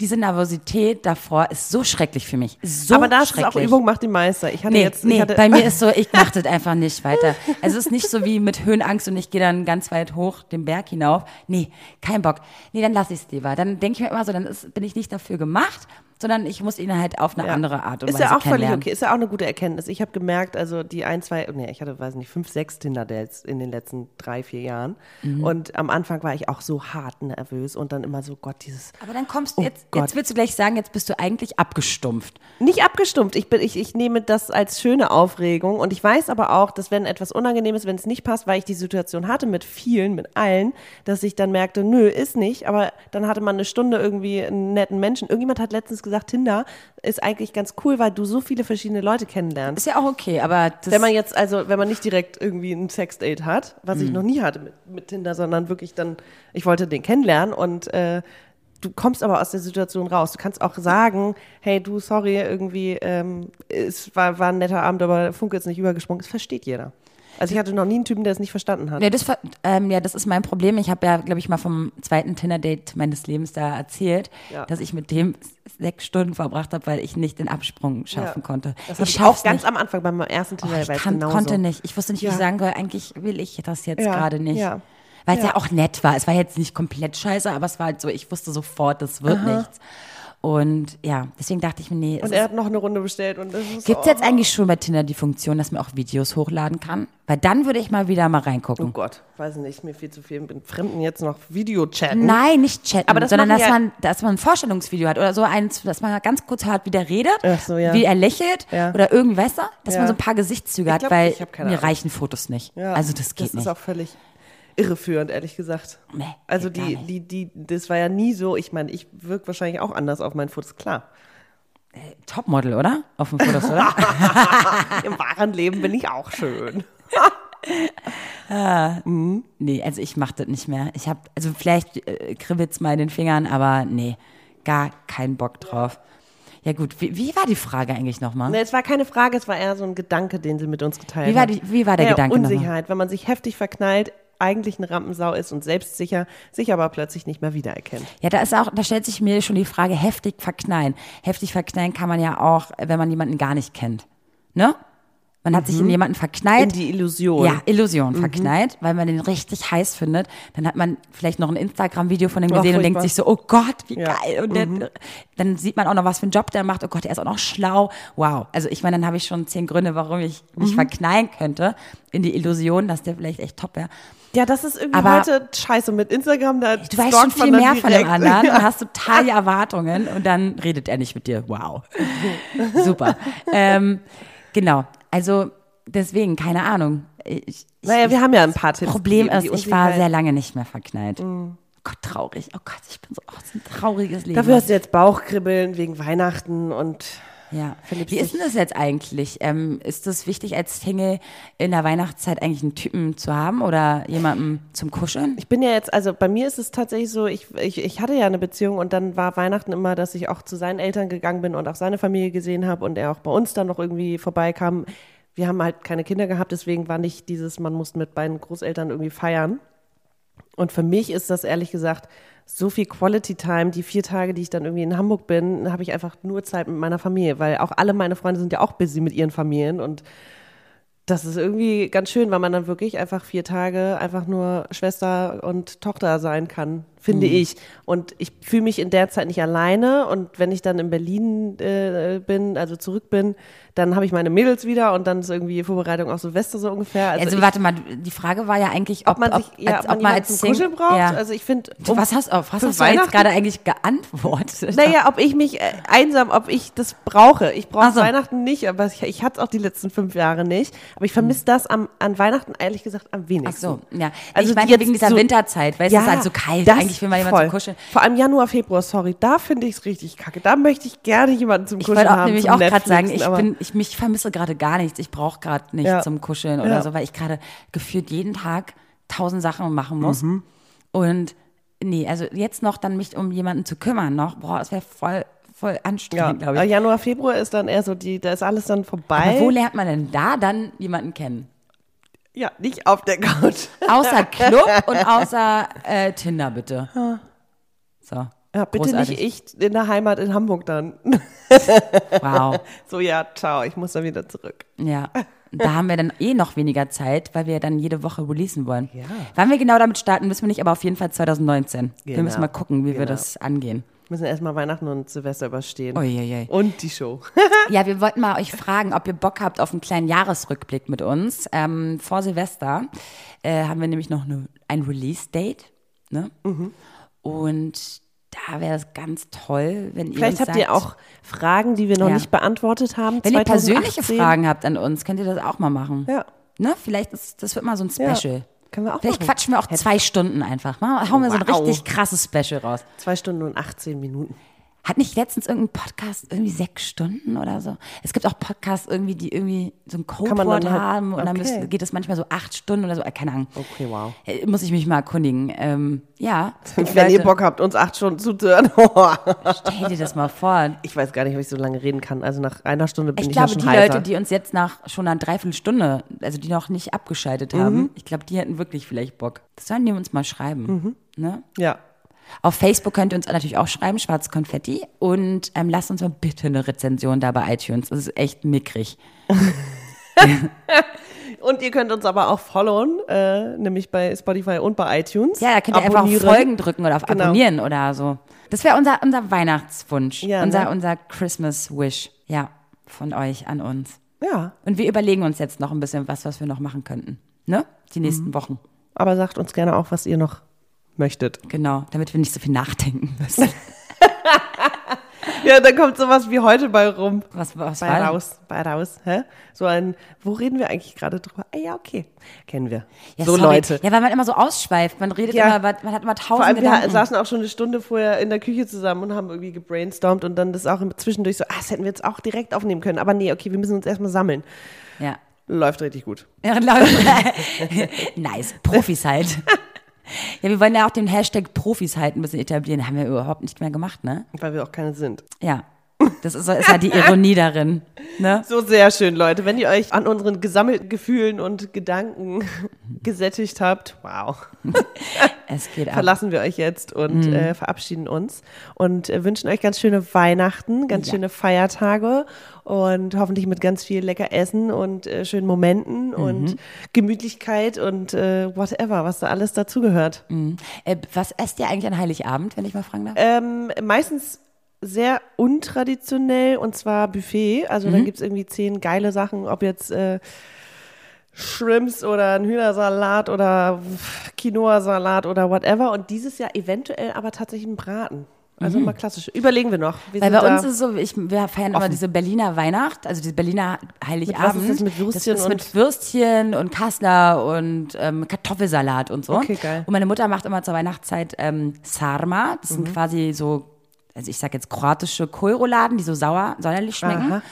diese Nervosität davor ist so schrecklich für mich. So Aber das ist auch Übung macht den Meister. Ich hatte Nee, jetzt, nee hatte, bei mir ist so, ich mach das einfach nicht weiter. Also es ist nicht so wie mit Höhenangst und ich gehe dann ganz weit hoch den Berg hinauf. Nee, kein Bock. Nee, dann lass ich es lieber. Dann denke ich mir immer so, dann ist, bin ich nicht dafür gemacht, sondern ich muss ihn halt auf eine Ja. andere Art und ist Weise ja auch völlig okay, ist ja auch eine gute Erkenntnis. Ich habe gemerkt, also die ein, zwei, nee, ich hatte, weiß nicht, fünf, sechs Tinder-Dates in den letzten drei, vier Jahren. Mhm. Und am Anfang war ich auch so hart nervös und dann immer so, Gott, dieses. Aber dann kommst du Oh jetzt, Gott. jetzt willst du gleich sagen, jetzt bist du eigentlich abgestumpft. Nicht abgestumpft. Ich, bin, ich, ich nehme das als schöne Aufregung und ich weiß aber auch, dass wenn etwas unangenehm ist, wenn es nicht passt, weil ich die Situation hatte mit vielen, mit allen, dass ich dann merkte, nö, ist nicht. Aber dann hatte man eine Stunde irgendwie einen netten Menschen. Irgendjemand hat letztens gesagt, Tinder ist eigentlich ganz cool, weil du so viele verschiedene Leute kennenlernst. Ist ja auch okay, aber das, Wenn man jetzt, also wenn man nicht direkt irgendwie ein Sexdate hat, was Mhm. ich noch nie hatte mit, mit Tinder, sondern wirklich dann, ich wollte den kennenlernen und äh, du kommst aber aus der Situation raus. Du kannst auch sagen, hey du, sorry, irgendwie, ähm, es war, war ein netter Abend, aber der Funke ist nicht übergesprungen. Das versteht jeder. Also ich hatte noch nie einen Typen, der es nicht verstanden hat. Ja, das, ähm, ja, das ist mein Problem. Ich habe ja, glaube ich, mal vom zweiten Tinder-Date meines Lebens da erzählt, Ja. dass ich mit dem sechs Stunden verbracht habe, weil ich nicht den Absprung schaffen Ja. konnte. Das ich ich auch ganz am Anfang bei meinem ersten Oh, Tinder ich konnte nicht. Ich wusste nicht, wie Ja. ich sagen soll. Eigentlich will ich das jetzt gerade nicht. ja. Weil es ja. Ja. auch nett war. Es war jetzt nicht komplett scheiße, aber es war halt so, ich wusste sofort, das wird nichts. Und ja, deswegen dachte ich mir, nee, Und er hat noch eine Runde bestellt und das Gibt es oh, jetzt eigentlich schon bei Tinder die Funktion, dass man auch Videos hochladen kann? Weil dann würde ich mal wieder mal Oh reingucken. Gott, weiß nicht, mir viel zu viel mit Fremden jetzt noch Video-Chatten. Nein, nicht chatten, Aber das sondern dass ja- man, dass man ein Vorstellungsvideo hat oder so eins, dass man ganz kurz hört, wie der redet, so, ja. wie er lächelt Ja. oder irgendwie, weißt du, dass man so ein paar Gesichtszüge Ich hat, glaub, weil mir reichen Fotos nicht. Ja, also das geht das nicht. ist auch völlig irreführend, ehrlich gesagt. Nee, also die, die, die, das war ja nie so, ich meine, ich wirke wahrscheinlich auch anders auf meinen Fotos, klar. Topmodel, oder? Auf den Fotos, oder? Im wahren Leben bin ich auch schön. nee, also ich mach das nicht mehr. Ich habe, also vielleicht äh, kribbelt's mal in den Fingern, aber nee, gar keinen Bock drauf. Ja gut, wie, wie war die Frage eigentlich nochmal? Ne, es war keine Frage, es war eher so ein Gedanke, den sie mit uns geteilt Wie war hat. die- wie war der ja, Gedanke? Unsicherheit, wenn man sich heftig verknallt, eigentlich eine Rampensau ist und selbstsicher, sich aber plötzlich nicht mehr wiedererkennt. Ja, da ist auch, da stellt sich mir schon die Frage, heftig verknallen. Heftig verknallen kann man ja auch, wenn man jemanden gar nicht kennt. Ne? Man hat sich in jemanden verknallt. Mhm. In die Illusion. ja, Illusion Mhm. verknallt, weil man den richtig heiß findet. Dann hat man vielleicht noch ein Instagram-Video von dem Oh, gesehen und denkt sich so, oh Gott, wie Ja. Mhm. geil. Und der, dann sieht man auch noch, was für einen Job der macht. Oh Gott, der ist auch noch schlau. Wow. Also ich meine, dann habe ich schon zehn Gründe, warum ich Mhm. mich verknallen könnte in die Illusion, dass der vielleicht echt top wäre. Ja, das ist irgendwie Aber- heute scheiße mit Instagram. Da Du weißt schon viel mehr von dem direkt. anderen Ja. und hast total die Erwartungen und dann redet er nicht mit dir. Wow. Super. ähm, genau. Also deswegen, keine Ahnung. Ich, ich, Naja, wir haben ja ein paar Tipps. Problem ist, ich war sehr lange nicht mehr verknallt. Gott, traurig. Oh Gott, ich bin so, oh, so ein trauriges Leben. Dafür hast du jetzt Bauchkribbeln wegen Weihnachten und Ja. Verliebst Wie ist denn das jetzt eigentlich? Ähm, ist es wichtig, als Single in der Weihnachtszeit eigentlich einen Typen zu haben oder jemanden zum Kuscheln? Ich bin ja jetzt, also bei mir ist es tatsächlich so, ich, ich, ich hatte ja eine Beziehung und dann war Weihnachten immer, dass ich auch zu seinen Eltern gegangen bin und auch seine Familie gesehen habe und er auch bei uns dann noch irgendwie vorbeikam. Wir haben halt keine Kinder gehabt, deswegen war nicht dieses, man muss mit beiden Großeltern irgendwie feiern. Und für mich ist das ehrlich gesagt so viel Quality Time. Die vier Tage, die ich dann irgendwie in Hamburg bin, habe ich einfach nur Zeit mit meiner Familie, weil auch alle meine Freunde sind ja auch busy mit ihren Familien und das ist irgendwie ganz schön, weil man dann wirklich einfach vier Tage einfach nur Schwester und Tochter sein kann, finde ich. Und ich fühle mich in der Zeit nicht alleine. Und wenn ich dann in Berlin äh, bin, also zurück bin, dann habe ich meine Mädels wieder und dann ist irgendwie Vorbereitung auf Silvester so ungefähr. Also, ich, warte mal, die Frage war ja eigentlich, ob, ob man sich, ob, ja, als, ob man jemanden zum Sing- Kuscheln braucht. Ja. Also ich finde, Du, was hast, auf was hast du jetzt gerade eigentlich geantwortet? Naja, ob ich mich äh, einsam, ob ich das brauche. Ich brauche Ach so. Weihnachten nicht, aber ich, ich hatte es auch die letzten fünf Jahre nicht. Aber ich vermisse das am, an Weihnachten ehrlich gesagt am Ach wenigsten. so, ja. Also ich meine wegen dieser so- Winterzeit, weil es ist halt so kalt. das Eigentlich will man jemanden voll. zum Kuscheln. Vor allem Januar, Februar, sorry, da finde ich es richtig kacke. Da möchte ich gerne jemanden zum Ich Kuscheln wollte auch haben. nämlich zum auch gerade sagen, ich aber- bin, ich mich vermisse gerade gar nichts. Ich brauche gerade nichts Ja. zum Kuscheln oder Ja. so, weil ich gerade gefühlt jeden Tag tausend Sachen machen muss. Mhm. Und nee, also jetzt noch dann mich um jemanden zu kümmern noch, boah, das wäre voll, voll ja, anstrengend, glaube aber ich. Januar, Februar ist dann eher so die, da ist alles dann vorbei. Aber wo lernt man denn da dann jemanden kennen? Ja, nicht auf der Couch. Außer Club und außer äh, Tinder, bitte. So. Ja, bitte Großartig. nicht ich in der Heimat in Hamburg dann. Wow. So, ja, ciao, ich muss dann wieder zurück. Ja. Da haben wir dann eh noch weniger Zeit, weil wir dann jede Woche releasen wollen. Ja. Wann wir genau damit starten, wissen wir nicht, aber auf jeden Fall 2019. Wir Genau. müssen mal gucken, wie wir Genau. das angehen. Müssen erstmal Weihnachten und Silvester überstehen. Uiuiui. Und die Show. Ja, wir wollten mal euch fragen, ob ihr Bock habt auf einen kleinen Jahresrückblick mit uns. Ähm, vor Silvester äh, haben wir nämlich noch eine, ein Release-Date. Ne? Mhm. Und da wäre es ganz toll, wenn ihr Vielleicht habt ihr sagt, auch Fragen, die wir noch Ja. nicht beantwortet haben. Wenn ihr persönliche 2018. Fragen habt an uns, könnt ihr das auch mal machen. Ja. Ne? Vielleicht ist das wird mal so ein Ja. Können wir auch Vielleicht machen. quatschen wir auch zwei Stunden einfach. Mal, hauen wir so ein Wow. richtig krasses Special raus. Zwei Stunden und 18 Minuten. Hat nicht letztens irgendein Podcast irgendwie sechs Stunden oder so? Es gibt auch Podcasts irgendwie, die irgendwie so ein dann Codewort halt- haben und dann okay. müssen, geht es manchmal so acht Stunden oder so. Äh, Keine Ahnung. Okay, wow. Äh, Muss ich mich mal erkundigen. Ähm, ja. Wenn ihr Leute- Bock habt, uns acht Stunden zuzuhören. Stell dir das mal vor. ich weiß gar nicht, ob ich so lange reden kann. Also nach einer Stunde bin Ich ich, glaube, ja die schon heiser. Leute, die uns jetzt nach schon einer Dreiviertelstunde, also die noch nicht abgeschaltet Mhm. haben, ich glaube, die hätten wirklich vielleicht Bock. Das sollen die uns mal schreiben. Mhm. Ne? ja. Auf Facebook könnt ihr uns natürlich auch schreiben, Schwarz Konfetti. Und ähm, lasst uns mal bitte eine Rezension da bei iTunes. Das ist echt mickrig. Und ihr könnt uns aber auch followen, äh, nämlich bei Spotify und bei iTunes. Ja, da könnt ihr einfach auf. Folgen drücken oder auf Genau. Abonnieren oder so. Das wäre unser, unser Weihnachtswunsch. Ja, unser, ne? unser Christmas Wish. Ja, von euch an uns. Ja, Und wir überlegen uns jetzt noch ein bisschen was, was wir noch machen könnten. Ne? Die nächsten Wochen. aber sagt uns gerne auch, was ihr noch möchtet. Genau, damit wir nicht so viel nachdenken müssen. Ja, dann kommt sowas wie heute bei rum. Was, was Bei war raus, bei raus. Hä? So ein, wo reden wir eigentlich gerade drüber? Ah ja, okay. Kennen wir. Ja, so sorry. Leute. Ja, weil man immer so ausschweift. Man redet Ja. immer, man hat immer Vor tausend allem, wir Gedanken. saßen auch schon eine Stunde vorher in der Küche zusammen und haben irgendwie gebrainstormt und dann das auch zwischendurch so, ah, das hätten wir jetzt auch direkt aufnehmen können. Aber nee, okay, wir müssen uns erstmal sammeln. ja. Läuft richtig gut. Ja, läuft. nice. Profis halt. Ja, wir wollen ja auch den Hashtag Profis halt ein bisschen etablieren. Haben wir überhaupt nicht mehr gemacht, ne? Weil wir auch keine sind. Ja. Das ist, ist halt die Ironie darin. Ne? So sehr schön, Leute. Wenn ihr euch an unseren gesammelten Gefühlen und Gedanken gesättigt habt, wow, Es geht ab. verlassen wir euch jetzt und Mhm. äh, verabschieden uns und äh, wünschen euch ganz schöne Weihnachten, ganz Ja. schöne Feiertage und hoffentlich mit ganz viel lecker Essen und äh, schönen Momenten Mhm. und Gemütlichkeit und äh, whatever, was da alles dazugehört. Äh, was esst ihr eigentlich an Heiligabend, wenn ich mal fragen darf? Ähm, meistens sehr untraditionell und zwar Buffet. Also Mhm. dann gibt's irgendwie zehn geile Sachen, ob jetzt äh, Shrimps oder ein Hühnersalat oder Quinoa-Salat oder whatever. Und dieses Jahr eventuell aber tatsächlich ein Braten. Also mal klassisch. Überlegen wir noch. Wir Mhm. Weil bei da- uns ist es so, ich, wir feiern immer diese Berliner Weihnacht, also diese Berliner Heiligabend. Mit was ist das? Mit Würstchen das ist und- mit Würstchen und Kassler und ähm, Kartoffelsalat und so. Okay, geil. Und meine Mutter macht immer zur Weihnachtszeit ähm, Sarma. Das Mhm. sind quasi so, also ich sag jetzt kroatische Kohlrouladen, die so sauer, säuerlich schmecken. Aha.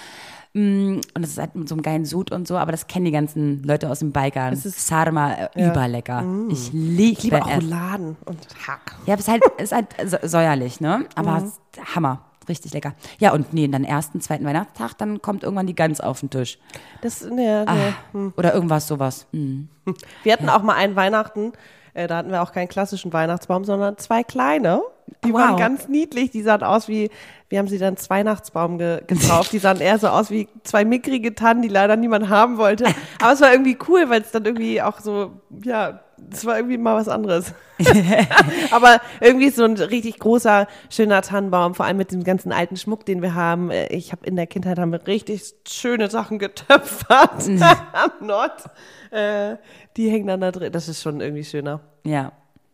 Mm, Und das ist halt mit so einem geilen Sud und so, aber das kennen die ganzen Leute aus dem Balkan. Es ist- Sarma, äh, Ja. überlecker. Ich liebe Ich liebe auch es. Rouladen und Hack. Ja, aber es ist halt, es ist halt sä- säuerlich, ne? Aber ist Hammer. Richtig lecker. Ja, und nee, dann ersten, zweiten Weihnachtstag, dann kommt irgendwann die Gans auf den Tisch. Das, ne, ne. Oder irgendwas sowas. Hm. Wir hatten auch mal einen Weihnachten, äh, da hatten wir auch keinen klassischen Weihnachtsbaum, sondern zwei kleine. Die Wow. waren ganz niedlich. Die sahen aus wie, wir haben sie dann Weihnachtsbaum ge gekauft. Die sahen eher so aus wie zwei mickrige Tannen, die leider niemand haben wollte. Aber es war irgendwie cool, weil es dann irgendwie auch so, ja, es war irgendwie mal was anderes. Aber irgendwie so ein richtig großer, schöner Tannenbaum, vor allem mit dem ganzen alten Schmuck, den wir haben. Äh, Ich habe in der Kindheit haben wir richtig schöne Sachen getöpfert am Nord. Äh, die hängen dann da drin. Das ist schon irgendwie schöner. Ja.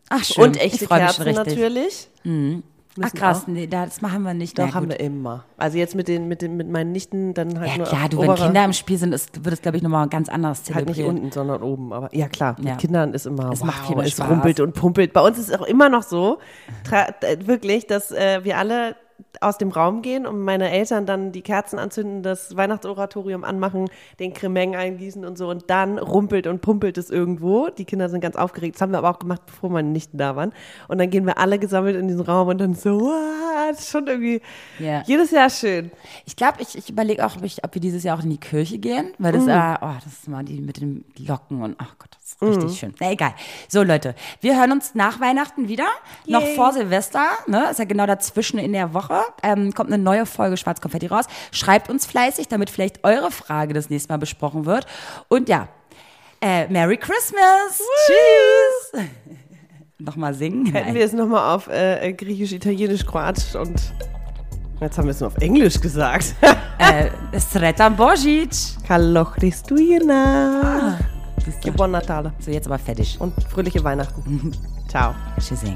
Ach, schön. Und echte ich freu mich Kerzen schon richtig. natürlich. Ach, krass. Nee, das machen wir nicht. Doch, Na, haben wir immer. Also jetzt mit den, mit den, mit meinen Nichten dann halt Ja, nur klar, auf du, wenn Kinder im Spiel sind, ist, wird es, glaube ich, nochmal ganz anders Halt nicht zelebriert. unten, sondern oben. Aber ja, klar, mit Ja. Kindern ist immer, Es wow, macht viel es Spaß. rumpelt und pumpelt. Bei uns ist es auch immer noch so, äh, wirklich, dass äh, wir alle aus dem Raum gehen und meine Eltern dann die Kerzen anzünden, das Weihnachtsoratorium anmachen, den Cremeng eingießen und so und dann rumpelt und pumpelt es irgendwo. Die Kinder sind ganz aufgeregt. Das haben wir aber auch gemacht, bevor meine Nichten da waren. Und dann gehen wir alle gesammelt in diesen Raum und dann so? Das ist schon irgendwie Ja. jedes Jahr schön. Ich glaube, ich, ich überlege auch, ob, ich, ob wir dieses Jahr auch in die Kirche gehen, weil Mm. das, äh, oh, das ist mal die mit den Glocken und, ach Gott, das ist richtig Mm. schön. Na, egal. So, Leute, wir hören uns nach Weihnachten wieder, noch Yay. vor Silvester, ne, ist ja genau dazwischen in der Woche, ähm, kommt eine neue Folge Schwarzkonfetti raus. Schreibt uns fleißig, damit vielleicht eure Frage das nächste Mal besprochen wird. Und ja, äh, Merry Christmas! Tschüss! Nochmal singen? Hätten Nein. wir es nochmal auf äh, Griechisch, Italienisch, Kroatisch und jetzt haben wir es nur auf Englisch gesagt. äh, Sretan Božić! Hallo Christuina. Du? Buon Natale So, jetzt aber fertig. und fröhliche Weihnachten. Ciao. Tschüssing.